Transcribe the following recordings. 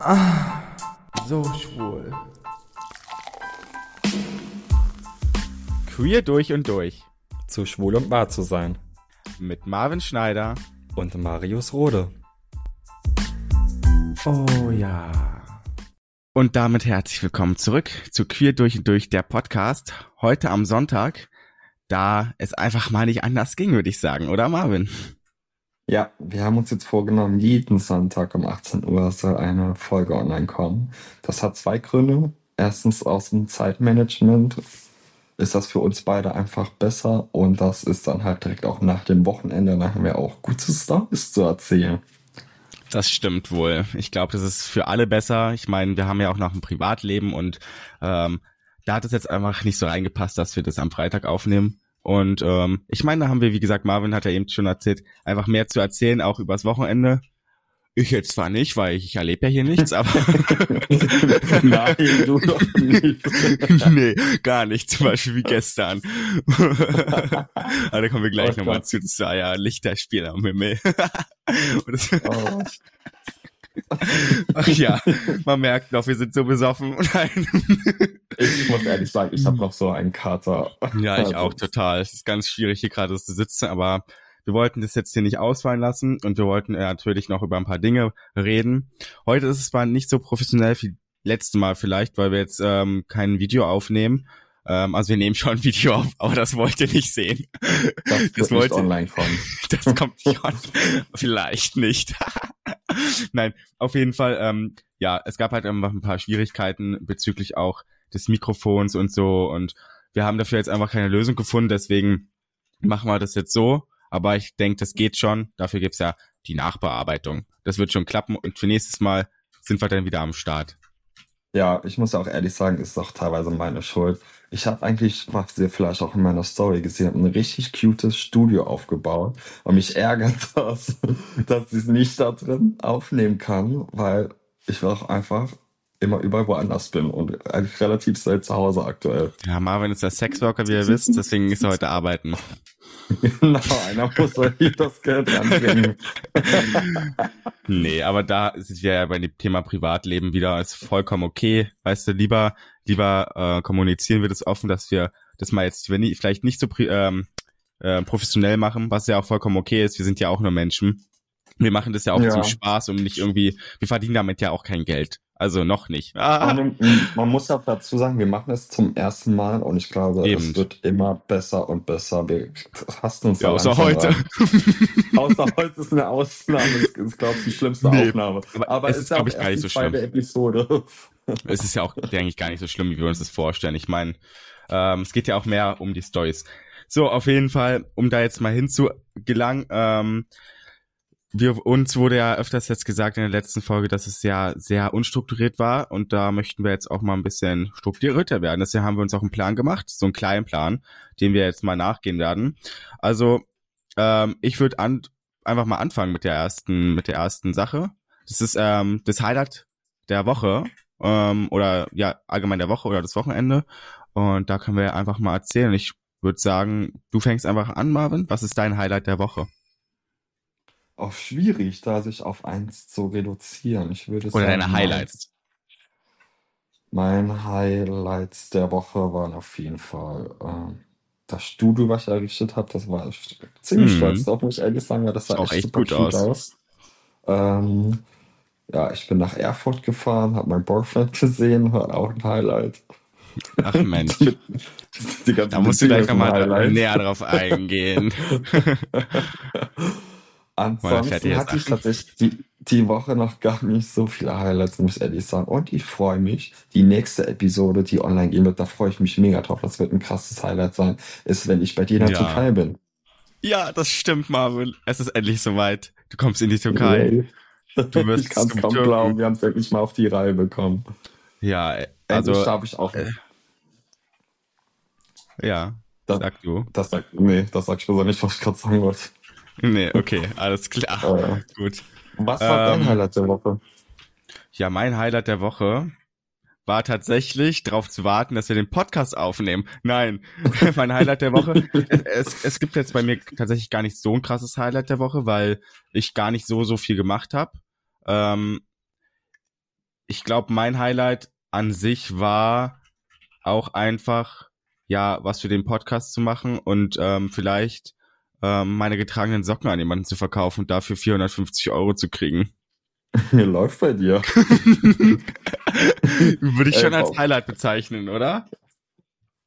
Ah, so schwul. Queer durch und durch. Zu schwul und wahr zu sein. Mit Marvin Schneider und Marius Rode. Oh ja. Und damit herzlich willkommen zurück zu Queer durch und durch der Podcast. Heute am Sonntag, da es einfach mal nicht anders ging, würde ich sagen, oder Marvin? Ja, wir haben uns jetzt vorgenommen, jeden Sonntag um 18 Uhr soll eine Folge online kommen. Das hat zwei Gründe. Erstens aus dem Zeitmanagement ist das für uns beide einfach besser und das ist dann halt direkt auch nach dem Wochenende, da haben wir auch gute Stories zu erzählen. Das stimmt wohl. Ich glaube, das ist für alle besser. Ich meine, wir haben ja auch noch ein Privatleben und ähm, da hat es jetzt einfach nicht so reingepasst, dass wir das am Freitag aufnehmen. Und ähm, ich meine, da haben wir, wie gesagt, Marvin hat ja eben schon erzählt, einfach mehr zu erzählen, auch übers Wochenende. Ich jetzt zwar nicht, weil ich, ich erlebe ja hier nichts, aber. Nein, du doch nicht. nee, gar nicht. Zum Beispiel wie gestern. aber da kommen wir gleich oh nochmal zu. Das war ja Lichterspiel am Himmel. oh. Ach ja, man merkt noch, wir sind so besoffen. ich muss ehrlich sagen, ich habe noch so einen Kater. Ja, ich auch total. Es ist ganz schwierig, hier gerade zu sitzen, aber wir wollten das jetzt hier nicht ausfallen lassen und wir wollten natürlich noch über ein paar Dinge reden. Heute ist es zwar nicht so professionell wie letztes Mal vielleicht, weil wir jetzt ähm, kein Video aufnehmen. Ähm, also wir nehmen schon ein Video auf, aber das wollt ihr nicht sehen. Das, das wollt ihr online kommen. Das kommt schon. vielleicht nicht. Nein, auf jeden Fall, ähm, ja, es gab halt einfach ein paar Schwierigkeiten bezüglich auch des Mikrofons und so und wir haben dafür jetzt einfach keine Lösung gefunden, deswegen machen wir das jetzt so. Aber ich denke, das geht schon. Dafür gibt's ja die Nachbearbeitung. Das wird schon klappen und für nächstes Mal sind wir dann wieder am Start. Ja, ich muss auch ehrlich sagen, ist auch teilweise meine Schuld. Ich habe eigentlich, was ihr vielleicht auch in meiner Story gesehen habt, ein richtig cutes Studio aufgebaut. Und mich ärgert das, dass ich es nicht da drin aufnehmen kann, weil ich auch einfach immer überall woanders bin und eigentlich relativ selten zu Hause aktuell. Ja, Marvin ist der Sexworker, wie ihr wisst, deswegen ist er heute arbeiten. genau, einer muss hier das Geld anbringen. nee, aber da sind wir ja bei dem Thema Privatleben wieder, ist vollkommen okay. Weißt du, lieber, lieber äh, kommunizieren wir das offen, dass wir das mal jetzt wenn nicht, vielleicht nicht so ähm, äh, professionell machen, was ja auch vollkommen okay ist. Wir sind ja auch nur Menschen. Wir machen das ja auch ja. zum Spaß und nicht irgendwie, wir verdienen damit ja auch kein Geld. Also noch nicht. Ah. Man, man, muss auch dazu sagen, wir machen es zum ersten Mal und ich glaube, Eben. es wird immer besser und besser. Wir hassen uns ja, außer heute. außer heute ist eine Ausnahme. Das ist, glaube ich, die schlimmste nee. Aufnahme. Aber, Aber es ist, glaube ich, gar nicht so schlimm. Episode. Es ist ja auch, denke ich, gar nicht so schlimm, wie wir uns das vorstellen. Ich meine, ähm, es geht ja auch mehr um die Stories. So, auf jeden Fall, um da jetzt mal hinzugelangen, ähm, wir, uns wurde ja öfters jetzt gesagt in der letzten Folge, dass es ja sehr unstrukturiert war und da möchten wir jetzt auch mal ein bisschen strukturierter werden. Deswegen haben wir uns auch einen Plan gemacht, so einen kleinen Plan, dem wir jetzt mal nachgehen werden. Also ähm, ich würde an, einfach mal anfangen mit der ersten, mit der ersten Sache. Das ist ähm, das Highlight der Woche ähm, oder ja allgemein der Woche oder das Wochenende und da können wir einfach mal erzählen. Ich würde sagen, du fängst einfach an, Marvin. Was ist dein Highlight der Woche? auch schwierig, da sich auf eins zu reduzieren. Ich würde Oder sagen, deine Highlights. Mein Highlights der Woche waren auf jeden Fall äh, das Studio, was ich errichtet habe. Das war ziemlich mhm. stolz drauf, muss ich ehrlich sagen, weil das sah echt, echt super gut aus. aus. Ähm, ja, ich bin nach Erfurt gefahren, habe mein Boyfriend gesehen, war auch ein Highlight. Ach Mensch. da musst du gleich nochmal näher drauf eingehen. Ansonsten hatte ich tatsächlich die, die Woche noch gar nicht so viele Highlights, muss ich ehrlich sagen. Und ich freue mich, die nächste Episode, die online gehen wird, da freue ich mich mega drauf. Das wird ein krasses Highlight sein, ist, wenn ich bei dir in der ja. Türkei bin. Ja, das stimmt, Marvin. Es ist endlich soweit. Du kommst in die Türkei. Nee. Du wirst ich kann es kaum glauben, wir haben es wirklich mal auf die Reihe bekommen. Ja, also. Endlich darf ich auch. Äh, ja, das, sag du. Das sag, nee, das sag ich besser nicht, was ich gerade sagen wollte. Nee, okay, alles klar. Oh. Gut. Was war ähm, dein Highlight der Woche? Ja, mein Highlight der Woche war tatsächlich darauf zu warten, dass wir den Podcast aufnehmen. Nein, mein Highlight der Woche. Es, es gibt jetzt bei mir tatsächlich gar nicht so ein krasses Highlight der Woche, weil ich gar nicht so, so viel gemacht habe. Ähm, ich glaube, mein Highlight an sich war auch einfach, ja, was für den Podcast zu machen und ähm, vielleicht ähm, meine getragenen Socken an jemanden zu verkaufen und dafür 450 Euro zu kriegen. Mir läuft bei dir. Würde ich schon als Highlight bezeichnen, oder?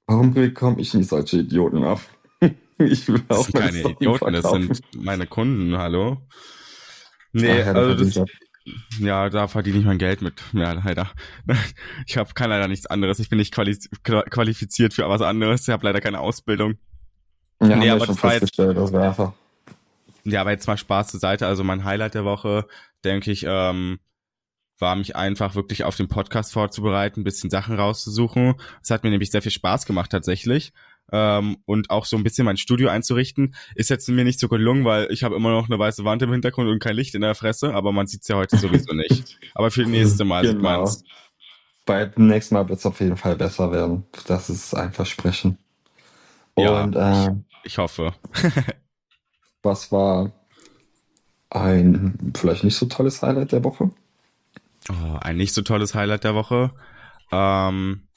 Warum bekomme ich nicht solche Idioten ab? Ich will das sind keine Idioten, das sind meine Kunden, hallo. Nee, Ach, also das, ja, da verdiene ich mein Geld mit. Ja, leider. Ich habe kann leider nichts anderes. Ich bin nicht quali qualifiziert für was anderes. Ich habe leider keine Ausbildung. Ja, nee, aber jetzt, das war einfach. Ja, aber jetzt mal Spaß zur Seite. Also mein Highlight der Woche, denke ich, ähm, war mich einfach wirklich auf den Podcast vorzubereiten, ein bisschen Sachen rauszusuchen. Es hat mir nämlich sehr viel Spaß gemacht tatsächlich. Ähm, und auch so ein bisschen mein Studio einzurichten. Ist jetzt mir nicht so gelungen, weil ich habe immer noch eine weiße Wand im Hintergrund und kein Licht in der Fresse, aber man sieht's ja heute sowieso nicht. Aber für das nächste Mal genau. sieht man's. Beim nächsten Mal wird's auf jeden Fall besser werden. Das ist ein Versprechen. Und ja, äh, ich, ich hoffe. was war ein vielleicht nicht so tolles Highlight der Woche? Oh, ein nicht so tolles Highlight der Woche. Ähm,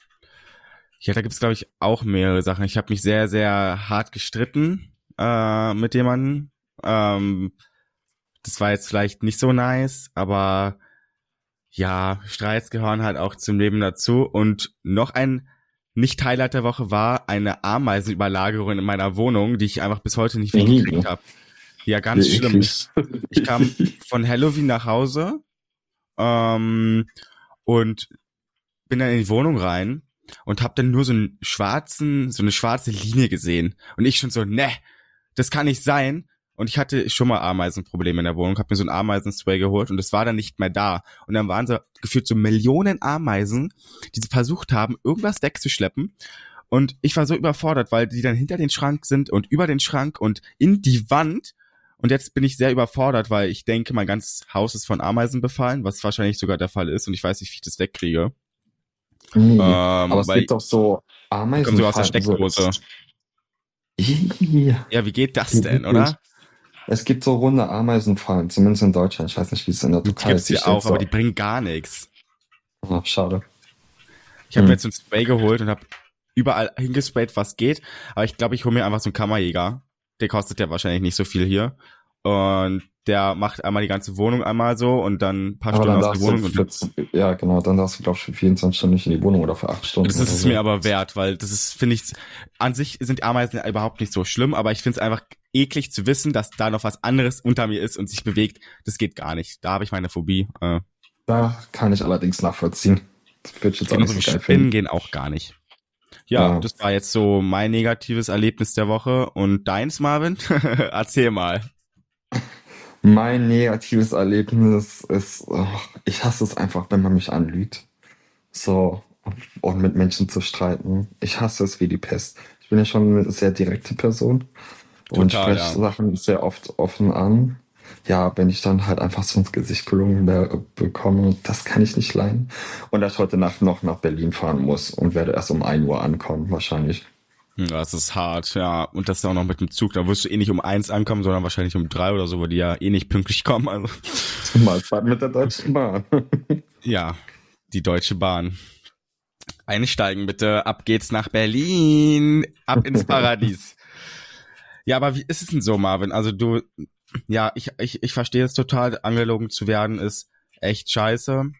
ja, da gibt's glaube ich auch mehrere Sachen. Ich habe mich sehr, sehr hart gestritten äh, mit jemandem. Ähm, das war jetzt vielleicht nicht so nice, aber ja, Streits gehören halt auch zum Leben dazu. Und noch ein nicht-Highlight der Woche war eine Ameisenüberlagerung in meiner Wohnung, die ich einfach bis heute nicht weggekriegt habe. Ja, ganz schlimm. Ich kam von Halloween nach Hause ähm, und bin dann in die Wohnung rein und hab dann nur so einen schwarzen, so eine schwarze Linie gesehen. Und ich schon so, ne, das kann nicht sein. Und ich hatte schon mal Ameisenprobleme in der Wohnung, hab mir so ein Ameisenspray geholt und es war dann nicht mehr da. Und dann waren so gefühlt so Millionen Ameisen, die versucht haben, irgendwas wegzuschleppen. Und ich war so überfordert, weil die dann hinter den Schrank sind und über den Schrank und in die Wand. Und jetzt bin ich sehr überfordert, weil ich denke, mein ganzes Haus ist von Ameisen befallen, was wahrscheinlich sogar der Fall ist und ich weiß nicht, wie ich das wegkriege. Mhm. Ähm, aber es gibt doch so Ameisen. Kommen so aus der Steckdose. Ja, wie geht das denn, oder? Es gibt so runde Ameisenfallen, zumindest in Deutschland. Ich weiß nicht, wie es in der Türkei ist. Die auch, so. aber die bringen gar nichts. Oh, schade. Ich habe hm. mir jetzt ein Spray geholt und habe überall hingesprayt, was geht. Aber ich glaube, ich hole mir einfach so einen Kammerjäger. Der kostet ja wahrscheinlich nicht so viel hier. Und der macht einmal die ganze Wohnung einmal so und dann ein paar aber Stunden aus der Wohnung. Für, ja, genau, dann darfst du, glaube ich, für 24 Stunden nicht in die Wohnung oder für 8 Stunden. Das ist es so. mir aber wert, weil das ist, finde ich, an sich sind Ameisen überhaupt nicht so schlimm, aber ich finde es einfach eklig zu wissen, dass da noch was anderes unter mir ist und sich bewegt. Das geht gar nicht. Da habe ich meine Phobie. Äh. Da kann ich allerdings nachvollziehen. Das ich jetzt auch nicht so geil Spinnen gehen auch gar nicht. Ja, ja, das war jetzt so mein negatives Erlebnis der Woche. Und deins, Marvin? Erzähl mal. Mein negatives Erlebnis ist, oh, ich hasse es einfach, wenn man mich anlügt. So, und mit Menschen zu streiten. Ich hasse es wie die Pest. Ich bin ja schon eine sehr direkte Person Total, und spreche ja. Sachen sehr oft offen an. Ja, wenn ich dann halt einfach so ins Gesicht gelungen bekomme, das kann ich nicht leiden. Und dass ich heute Nacht noch nach Berlin fahren muss und werde erst um ein Uhr ankommen, wahrscheinlich. Das ist hart, ja. Und das auch noch mit dem Zug. Da wirst du eh nicht um eins ankommen, sondern wahrscheinlich um drei oder so, weil die ja eh nicht pünktlich kommen. Also. Zumal Fahrt mit der Deutschen Bahn. ja, die Deutsche Bahn. Einsteigen bitte. Ab geht's nach Berlin. Ab ins Paradies. ja, aber wie ist es denn so, Marvin? Also du, ja, ich, ich, ich verstehe es total. Angelogen zu werden ist echt scheiße.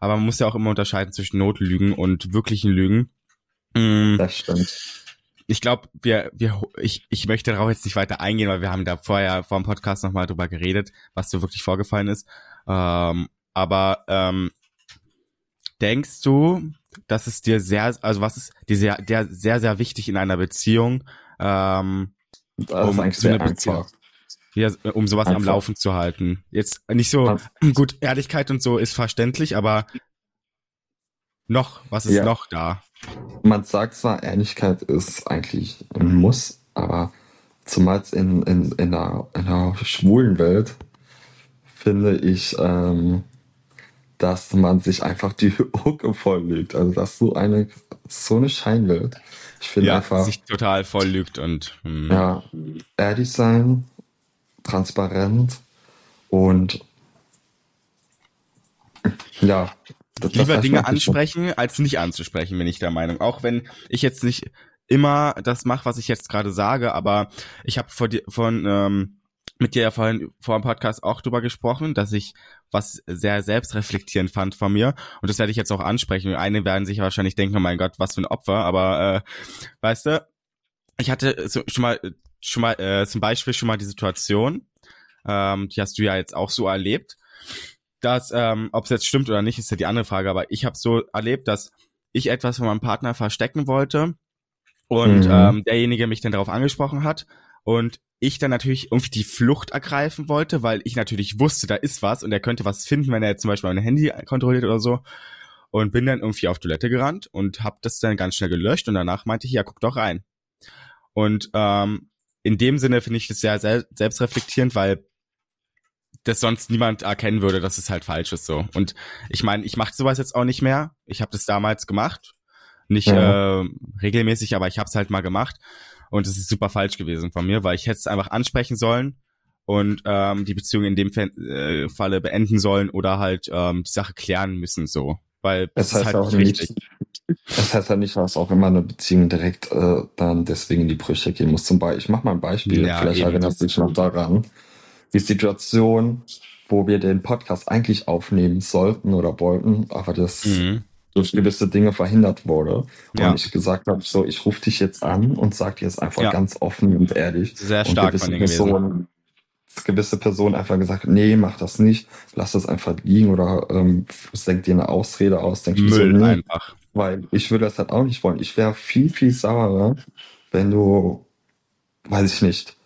Aber man muss ja auch immer unterscheiden zwischen Notlügen und wirklichen Lügen. Mhm. Das stimmt ich glaube, wir, wir, ich, ich möchte darauf jetzt nicht weiter eingehen, weil wir haben da vorher vor dem Podcast nochmal drüber geredet, was so wirklich vorgefallen ist. Ähm, aber ähm, denkst du, dass es dir sehr, also was ist dir sehr, der sehr, sehr wichtig in einer Beziehung, ähm, das um ist eigentlich sehr einfach. Ja, um sowas einfach. am Laufen zu halten. Jetzt nicht so, gut, Ehrlichkeit und so ist verständlich, aber noch, was ist ja. noch da? Man sagt zwar, Ehrlichkeit ist eigentlich ein Muss, aber zumal in, in, in, der, in der schwulen Welt finde ich, ähm, dass man sich einfach die Hucke volllügt. Also, dass so eine, so eine Scheinwelt. Ich finde ja, einfach. sich total voll lügt und. Hm. Ja, ehrlich sein, transparent und. Ja, lieber Dinge ansprechen, als nicht anzusprechen, bin ich der Meinung. Auch wenn ich jetzt nicht immer das mache, was ich jetzt gerade sage, aber ich habe vor dir von ähm, mit dir ja vorhin vor dem Podcast auch drüber gesprochen, dass ich was sehr selbstreflektierend fand von mir und das werde ich jetzt auch ansprechen. Einige werden sich wahrscheinlich denken, oh mein Gott, was für ein Opfer, aber äh, weißt du, ich hatte so, schon mal schon mal äh, zum Beispiel schon mal die Situation, ähm, die hast du ja jetzt auch so erlebt, dass, ähm, ob es jetzt stimmt oder nicht, ist ja die andere Frage, aber ich habe so erlebt, dass ich etwas von meinem Partner verstecken wollte und mhm. ähm, derjenige mich dann darauf angesprochen hat und ich dann natürlich irgendwie die Flucht ergreifen wollte, weil ich natürlich wusste, da ist was und er könnte was finden, wenn er jetzt zum Beispiel mein Handy kontrolliert oder so. Und bin dann irgendwie auf Toilette gerannt und habe das dann ganz schnell gelöscht und danach meinte ich, ja, guck doch rein. Und ähm, in dem Sinne finde ich das sehr selbstreflektierend, weil das sonst niemand erkennen würde, dass es halt falsch ist so. Und ich meine, ich mache sowas jetzt auch nicht mehr. Ich habe das damals gemacht, nicht ja. äh, regelmäßig, aber ich habe es halt mal gemacht und es ist super falsch gewesen von mir, weil ich hätte es einfach ansprechen sollen und ähm, die Beziehung in dem äh, Falle beenden sollen oder halt ähm, die Sache klären müssen so, weil das, das heißt ist halt auch nicht wichtig. Das heißt ja nicht, dass auch immer eine Beziehung direkt äh, dann deswegen in die Brüche gehen muss. Zum Beispiel, ich mache mal ein Beispiel, ja, vielleicht erinnerst du dich noch daran die Situation, wo wir den Podcast eigentlich aufnehmen sollten oder wollten, aber das mhm. durch gewisse Dinge verhindert wurde. Ja. Und ich gesagt habe, so, ich rufe dich jetzt an und sag dir jetzt einfach ja. ganz offen und ehrlich. Sehr stark von Personen, gewisse Personen einfach gesagt, nee, mach das nicht, lass das einfach liegen oder ähm, denk dir eine Ausrede aus, denk Müll so, nee, einfach. Weil ich würde das halt auch nicht wollen. Ich wäre viel, viel saurer, wenn du, weiß ich nicht,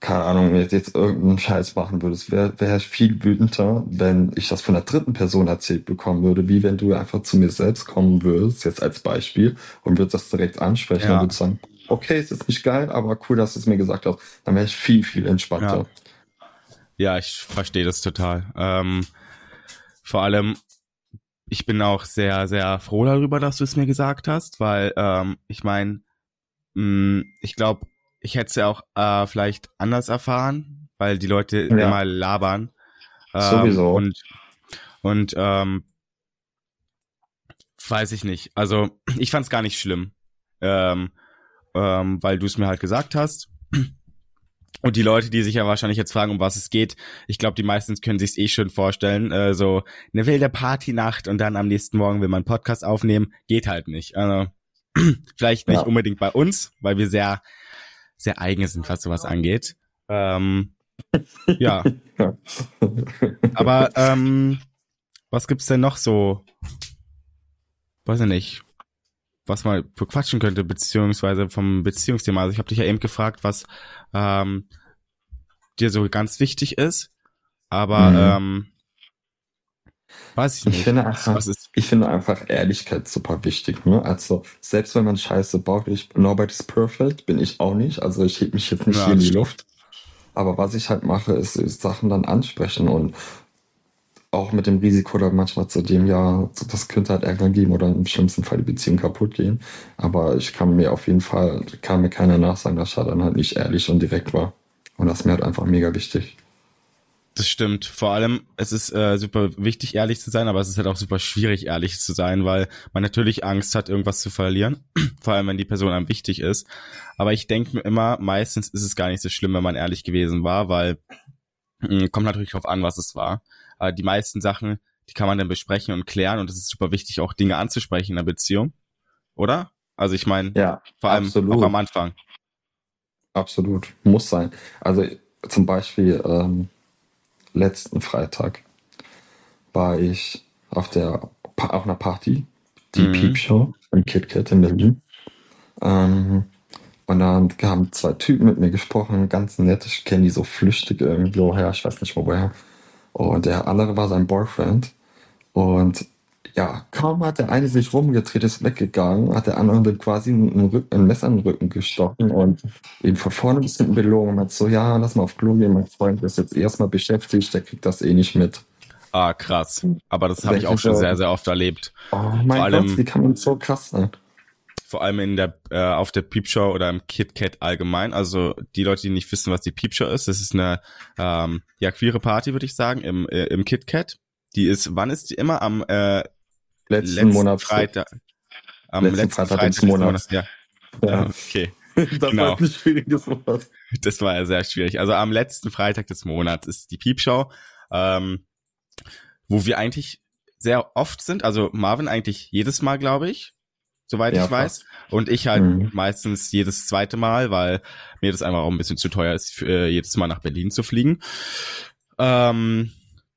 keine Ahnung, jetzt, jetzt irgendeinen Scheiß machen würdest, wäre wär ich viel wütender, wenn ich das von der dritten Person erzählt bekommen würde, wie wenn du einfach zu mir selbst kommen würdest, jetzt als Beispiel, und würdest das direkt ansprechen ja. und würdest sagen, okay, es ist nicht geil, aber cool, dass du es mir gesagt hast. Dann wäre ich viel, viel entspannter. Ja, ja ich verstehe das total. Ähm, vor allem, ich bin auch sehr, sehr froh darüber, dass du es mir gesagt hast, weil ähm, ich meine, mm, ich glaube, ich hätte es ja auch äh, vielleicht anders erfahren, weil die Leute ja. immer labern. Ähm, Sowieso. Und, und ähm, weiß ich nicht. Also ich fand es gar nicht schlimm, ähm, ähm, weil du es mir halt gesagt hast. Und die Leute, die sich ja wahrscheinlich jetzt fragen, um was es geht, ich glaube, die meisten können sich eh schon vorstellen. Äh, so eine wilde Partynacht und dann am nächsten Morgen will man einen Podcast aufnehmen, geht halt nicht. Also vielleicht nicht ja. unbedingt bei uns, weil wir sehr sehr eigen sind, was sowas angeht. Ähm, ja. Aber ähm, was gibt's denn noch so? Weiß ich nicht. Was man quatschen könnte, beziehungsweise vom Beziehungsthema. Also ich habe dich ja eben gefragt, was ähm, dir so ganz wichtig ist. Aber mhm. ähm, Weiß ich nicht. Ich finde einfach, ich finde einfach Ehrlichkeit super wichtig. Ne? Also selbst wenn man Scheiße baut, ich, nobody's perfect, bin ich auch nicht. Also ich heb mich jetzt nicht ja, hier in die Luft. Aber was ich halt mache, ist, ist Sachen dann ansprechen und auch mit dem Risiko da manchmal zu dem, ja, das könnte halt Ärger geben oder im schlimmsten Fall die Beziehung kaputt gehen. Aber ich kann mir auf jeden Fall, kann mir keiner nachsagen, dass er dann halt nicht ehrlich und direkt war. Und das ist mir halt einfach mega wichtig. Das stimmt. Vor allem, es ist äh, super wichtig, ehrlich zu sein, aber es ist halt auch super schwierig, ehrlich zu sein, weil man natürlich Angst hat, irgendwas zu verlieren. Vor allem, wenn die Person einem wichtig ist. Aber ich denke mir immer, meistens ist es gar nicht so schlimm, wenn man ehrlich gewesen war, weil hm, kommt natürlich drauf an, was es war. Aber die meisten Sachen, die kann man dann besprechen und klären und es ist super wichtig, auch Dinge anzusprechen in der Beziehung. Oder? Also ich meine, ja, vor allem absolut. auch am Anfang. Absolut. Muss sein. Also zum Beispiel, ähm, letzten Freitag war ich auf der auf einer Party, die mhm. Peep Show im KitKat in Berlin. Ähm, und dann haben zwei Typen mit mir gesprochen, ganz nett. Ich kenne die so flüchtig irgendwo her, ich weiß nicht woher. Und der andere war sein Boyfriend. Und ja, kaum hat der eine sich rumgedreht, ist weggegangen, hat der andere quasi ein, Rücken, ein Messer in den Rücken gestochen und ihn von vorne bis hinten belogen und meint so, ja, lass mal auf Klo gehen, mein Freund ist jetzt erstmal beschäftigt, der kriegt das eh nicht mit. Ah, krass. Aber das habe ich auch schon sehr, sehr oft erlebt. Oh mein vor allem, Gott, wie kann man so krass sein? Vor allem in der, äh, auf der Peepshow oder im KitKat allgemein. Also die Leute, die nicht wissen, was die Peepshow ist, das ist eine ähm, ja, queere Party, würde ich sagen, im, äh, im KitKat Die ist, wann ist die immer? Am äh, letzten, letzten Monat Freitag. Am letzten, letzten Freitag, Freitag des Monats. Monats. Ja. ja. Okay. das genau. war ein schwieriges Wort. Das war ja sehr schwierig. Also am letzten Freitag des Monats ist die Piepshow, ähm, wo wir eigentlich sehr oft sind. Also Marvin eigentlich jedes Mal, glaube ich, soweit ja, ich weiß. Und ich halt mhm. meistens jedes zweite Mal, weil mir das einfach auch ein bisschen zu teuer ist, für, äh, jedes Mal nach Berlin zu fliegen. Ähm,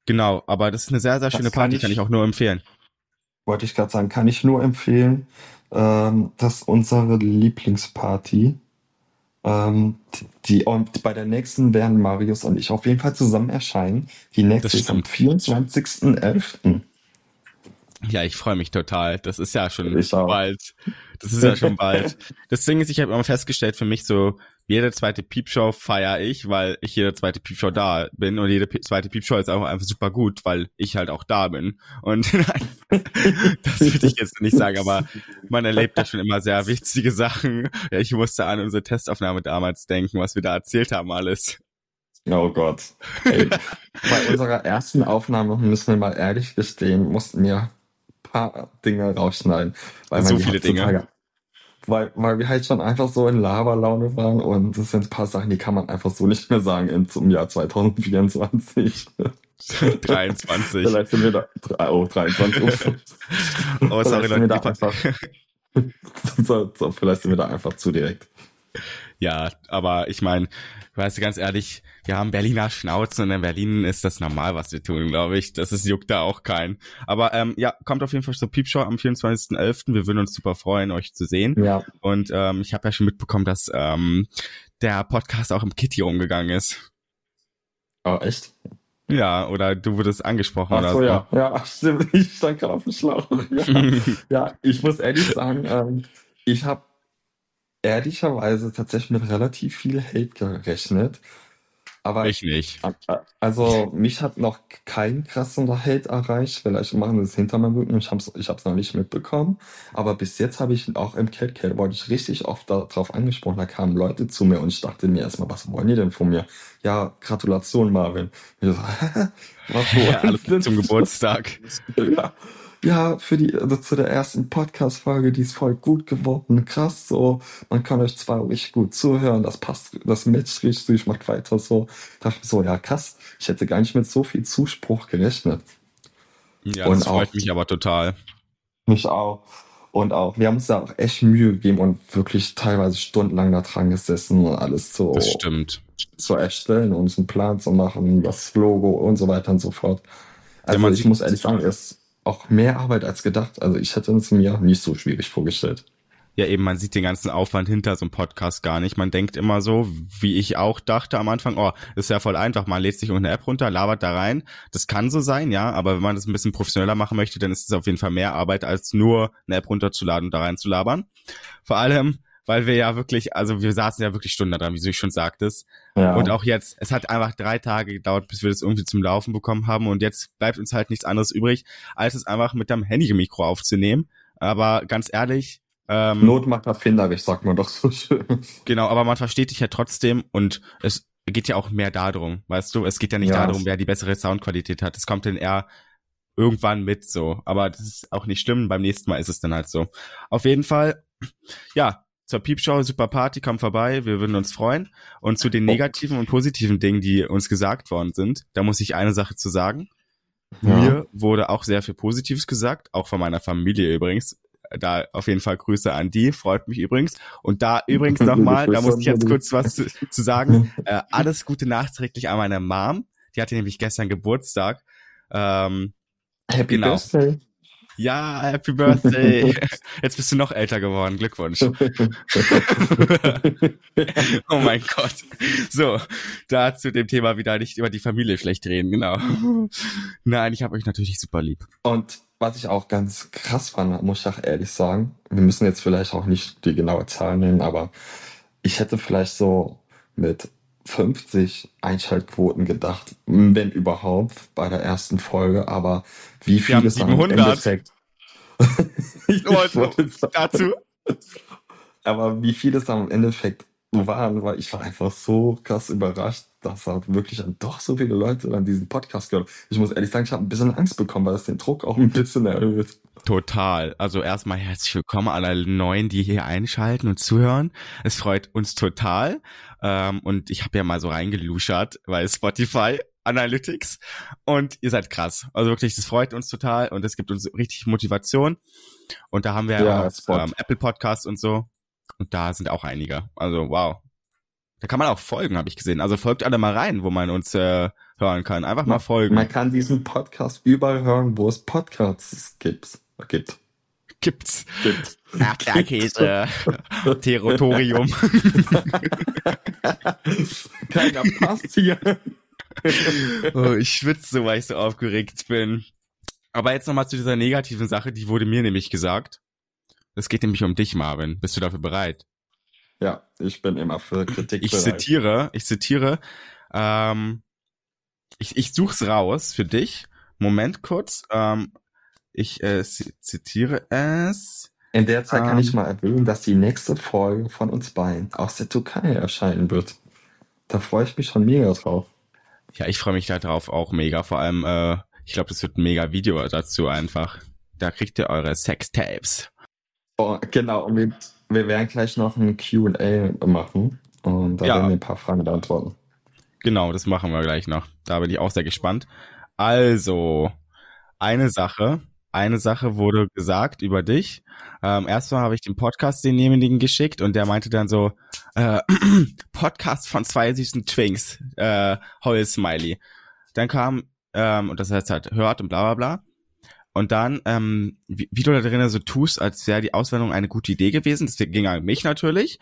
genau, aber das ist eine sehr, sehr schöne Party, kann ich, kann ich auch nur empfehlen. Wollte ich gerade sagen, kann ich nur empfehlen. Ähm, das ist unsere Lieblingsparty. Ähm, die, und bei der nächsten werden Marius und ich auf jeden Fall zusammen erscheinen. Die nächste ist am 24.11. Ja, ich freue mich total. Das ist ja schon bald. Das ist ja schon bald. Das Ding ist, ich habe immer festgestellt für mich so, jede zweite Piepshow feiere ich, weil ich jede zweite Piepshow da bin und jede zweite Piepshow ist auch einfach super gut, weil ich halt auch da bin. Und das würde ich jetzt nicht sagen, aber man erlebt ja schon immer sehr wichtige Sachen. Ja, ich musste an unsere Testaufnahme damals denken, was wir da erzählt haben alles. Oh Gott. Ey, bei unserer ersten Aufnahme müssen wir mal ehrlich gestehen, mussten wir paar Dinge rausschneiden. Weil so viele Dinge. Weil, weil wir halt schon einfach so in Laberlaune waren und das sind ein paar Sachen, die kann man einfach so nicht mehr sagen in, zum Jahr 2024. 23. Vielleicht sind wir da, oh, 23. oh, sorry, Leute. Da einfach, so, so, vielleicht sind wir da einfach zu direkt. Ja, aber ich meine, weißt du, ganz ehrlich, wir haben Berliner Schnauzen und in Berlin ist das normal, was wir tun, glaube ich. Das ist, juckt da auch keinen. Aber ähm, ja, kommt auf jeden Fall zur Piepshow am 24.11. Wir würden uns super freuen, euch zu sehen. Ja. Und ähm, ich habe ja schon mitbekommen, dass ähm, der Podcast auch im Kitty umgegangen ist. Oh, echt? Ja, oder du wurdest angesprochen Ach oder so. so. Ja, ja, stimmt. Ich stand gerade auf dem Schlauch. Ja. ja, ich muss ehrlich sagen, ähm, ich habe ehrlicherweise tatsächlich mit relativ viel Hate gerechnet. Aber ich nicht. Also mich hat noch kein krasser Hate erreicht. Vielleicht machen sie es hinter meinem Rücken. Ich habe es ich hab's noch nicht mitbekommen. Aber bis jetzt habe ich auch im Catcare, wurde ich richtig oft darauf angesprochen. Da kamen Leute zu mir und ich dachte mir erstmal, was wollen die denn von mir? Ja, Gratulation, Marvin. Ich so, was ja, alles zum Geburtstag. ja ja, für die, also zu der ersten Podcast-Folge, die ist voll gut geworden, krass, so, man kann euch zwar richtig gut zuhören, das passt, das matcht richtig, macht weiter so. Da dachte ich so, ja, krass, ich hätte gar nicht mit so viel Zuspruch gerechnet. Ja, und das freut auch, mich aber total. Mich auch. Und auch, wir haben uns da auch echt Mühe gegeben und wirklich teilweise stundenlang da dran gesessen und alles so das stimmt. zu erstellen, uns einen Plan zu machen, das Logo und so weiter und so fort. Also ja, ich muss ehrlich sagen, es auch mehr Arbeit als gedacht. Also ich hätte es mir nicht so schwierig vorgestellt. Ja, eben, man sieht den ganzen Aufwand hinter so einem Podcast gar nicht. Man denkt immer so, wie ich auch dachte am Anfang, oh, ist ja voll einfach. Man lädt sich irgendeine App runter, labert da rein. Das kann so sein, ja, aber wenn man das ein bisschen professioneller machen möchte, dann ist es auf jeden Fall mehr Arbeit, als nur eine App runterzuladen und da rein zu labern. Vor allem, weil wir ja wirklich, also wir saßen ja wirklich Stunden dran, wie du schon sagtest. Ja. Und auch jetzt, es hat einfach drei Tage gedauert, bis wir das irgendwie zum Laufen bekommen haben. Und jetzt bleibt uns halt nichts anderes übrig, als es einfach mit dem Handy-Mikro aufzunehmen. Aber ganz ehrlich, ähm, Not macht erfinderisch, sagt man doch so schön. Genau, aber man versteht dich ja trotzdem und es geht ja auch mehr darum, weißt du? Es geht ja nicht ja. darum, wer die bessere Soundqualität hat. Es kommt dann eher irgendwann mit so. Aber das ist auch nicht schlimm. Beim nächsten Mal ist es dann halt so. Auf jeden Fall, ja, zur Piepshow, super Party, komm vorbei, wir würden uns freuen. Und zu den negativen und positiven Dingen, die uns gesagt worden sind, da muss ich eine Sache zu sagen. Ja. Mir wurde auch sehr viel Positives gesagt, auch von meiner Familie übrigens. Da auf jeden Fall Grüße an die, freut mich übrigens. Und da übrigens nochmal, da muss ich jetzt kurz was zu, zu sagen. Äh, alles Gute nachträglich an meine Mom. Die hatte nämlich gestern Geburtstag. Ähm, Happy genau. Birthday. Ja, Happy Birthday. Jetzt bist du noch älter geworden. Glückwunsch. oh mein Gott. So, da zu dem Thema wieder nicht über die Familie schlecht reden, genau. Nein, ich habe euch natürlich super lieb. Und was ich auch ganz krass fand, muss ich auch ehrlich sagen, wir müssen jetzt vielleicht auch nicht die genaue Zahl nehmen, aber ich hätte vielleicht so mit 50 Einschaltquoten gedacht, wenn überhaupt, bei der ersten Folge, aber wie viel ist am Endeffekt? dazu. Aber wie viel es am Endeffekt waren, weil ich war einfach so krass überrascht, dass halt wirklich doch so viele Leute an diesen Podcast gehört. Ich muss ehrlich sagen, ich habe ein bisschen Angst bekommen, weil es den Druck auch ein bisschen erhöht. Total. Also erstmal herzlich willkommen alle Neuen, die hier einschalten und zuhören. Es freut uns total. Ähm, und ich habe ja mal so reingeluschert bei Spotify Analytics und ihr seid krass. Also wirklich, das freut uns total und es gibt uns richtig Motivation. Und da haben wir ja, auch, ähm, Apple Podcasts und so. Und da sind auch einige. Also wow. Da kann man auch folgen, habe ich gesehen. Also folgt alle mal rein, wo man uns äh, hören kann. Einfach mal folgen. Man kann diesen Podcast überall hören, wo es Podcasts gibt gibt. Gibt's. Gibt's. Erdbeerkäse. Territorium. Keiner passt hier. oh, ich schwitze, weil ich so aufgeregt bin. Aber jetzt nochmal zu dieser negativen Sache, die wurde mir nämlich gesagt. Es geht nämlich um dich, Marvin. Bist du dafür bereit? Ja, ich bin immer für Kritik ich bereit. zitiere, ich zitiere, ähm, ich, ich such's raus für dich. Moment kurz. Ähm, ich äh, zitiere es. In der Zeit um, kann ich ähm, mal erwähnen, dass die nächste Folge von uns beiden aus der Türkei erscheinen wird. Da freue ich mich schon mega drauf. Ja, ich freue mich da drauf auch mega. Vor allem, äh, ich glaube, das wird ein mega Video dazu einfach. Da kriegt ihr eure Sextapes. Oh, genau, und wir, wir werden gleich noch ein QA machen. Und da ja. werden wir ein paar Fragen beantworten. Genau, das machen wir gleich noch. Da bin ich auch sehr gespannt. Also, eine Sache, eine Sache wurde gesagt über dich. Ähm, erstmal habe ich den Podcast denjenigen geschickt und der meinte dann so, äh, Podcast von zwei süßen Twinks, äh, Heul Smiley. Dann kam, ähm, und das heißt halt hört und bla bla bla. Und dann, ähm, wie, wie du da drinnen so tust, als wäre die Auswählung eine gute Idee gewesen. Das ging an mich natürlich.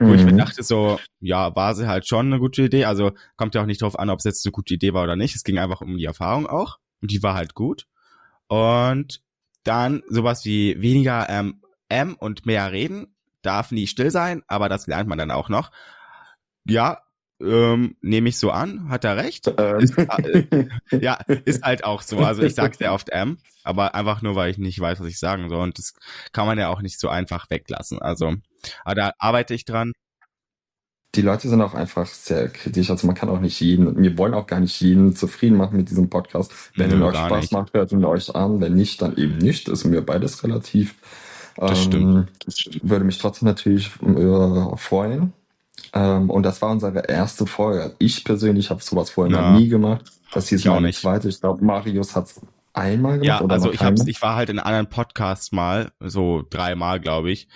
Wo ich mir mhm. dachte so, ja, war sie halt schon eine gute Idee. Also kommt ja auch nicht drauf an, ob es jetzt eine gute Idee war oder nicht. Es ging einfach um die Erfahrung auch. Und die war halt gut. Und dann sowas wie weniger ähm, M und mehr reden, darf nie still sein, aber das lernt man dann auch noch. Ja, ähm, nehme ich so an, hat er recht. Ähm. Ist, äh, ja, ist halt auch so. Also ich sage sehr oft M, aber einfach nur, weil ich nicht weiß, was ich sagen soll. Und das kann man ja auch nicht so einfach weglassen. Also, aber da arbeite ich dran die Leute sind auch einfach sehr kritisch. Also man kann auch nicht jeden, wir wollen auch gar nicht jeden zufrieden machen mit diesem Podcast. Wenn Nö, er euch Spaß nicht. macht, hört ihn euch an. Wenn nicht, dann eben nicht. Das ist mir beides relativ. Das ähm, stimmt. Ich würde mich trotzdem natürlich äh, freuen. Ähm, und das war unsere erste Folge. Ich persönlich habe sowas vorher ja. noch nie gemacht. Das hier ist meine zweite. Ich glaube, Marius hat es einmal gemacht. Ja, also ich, hab's, ich war halt in anderen Podcasts mal, so dreimal, glaube ich,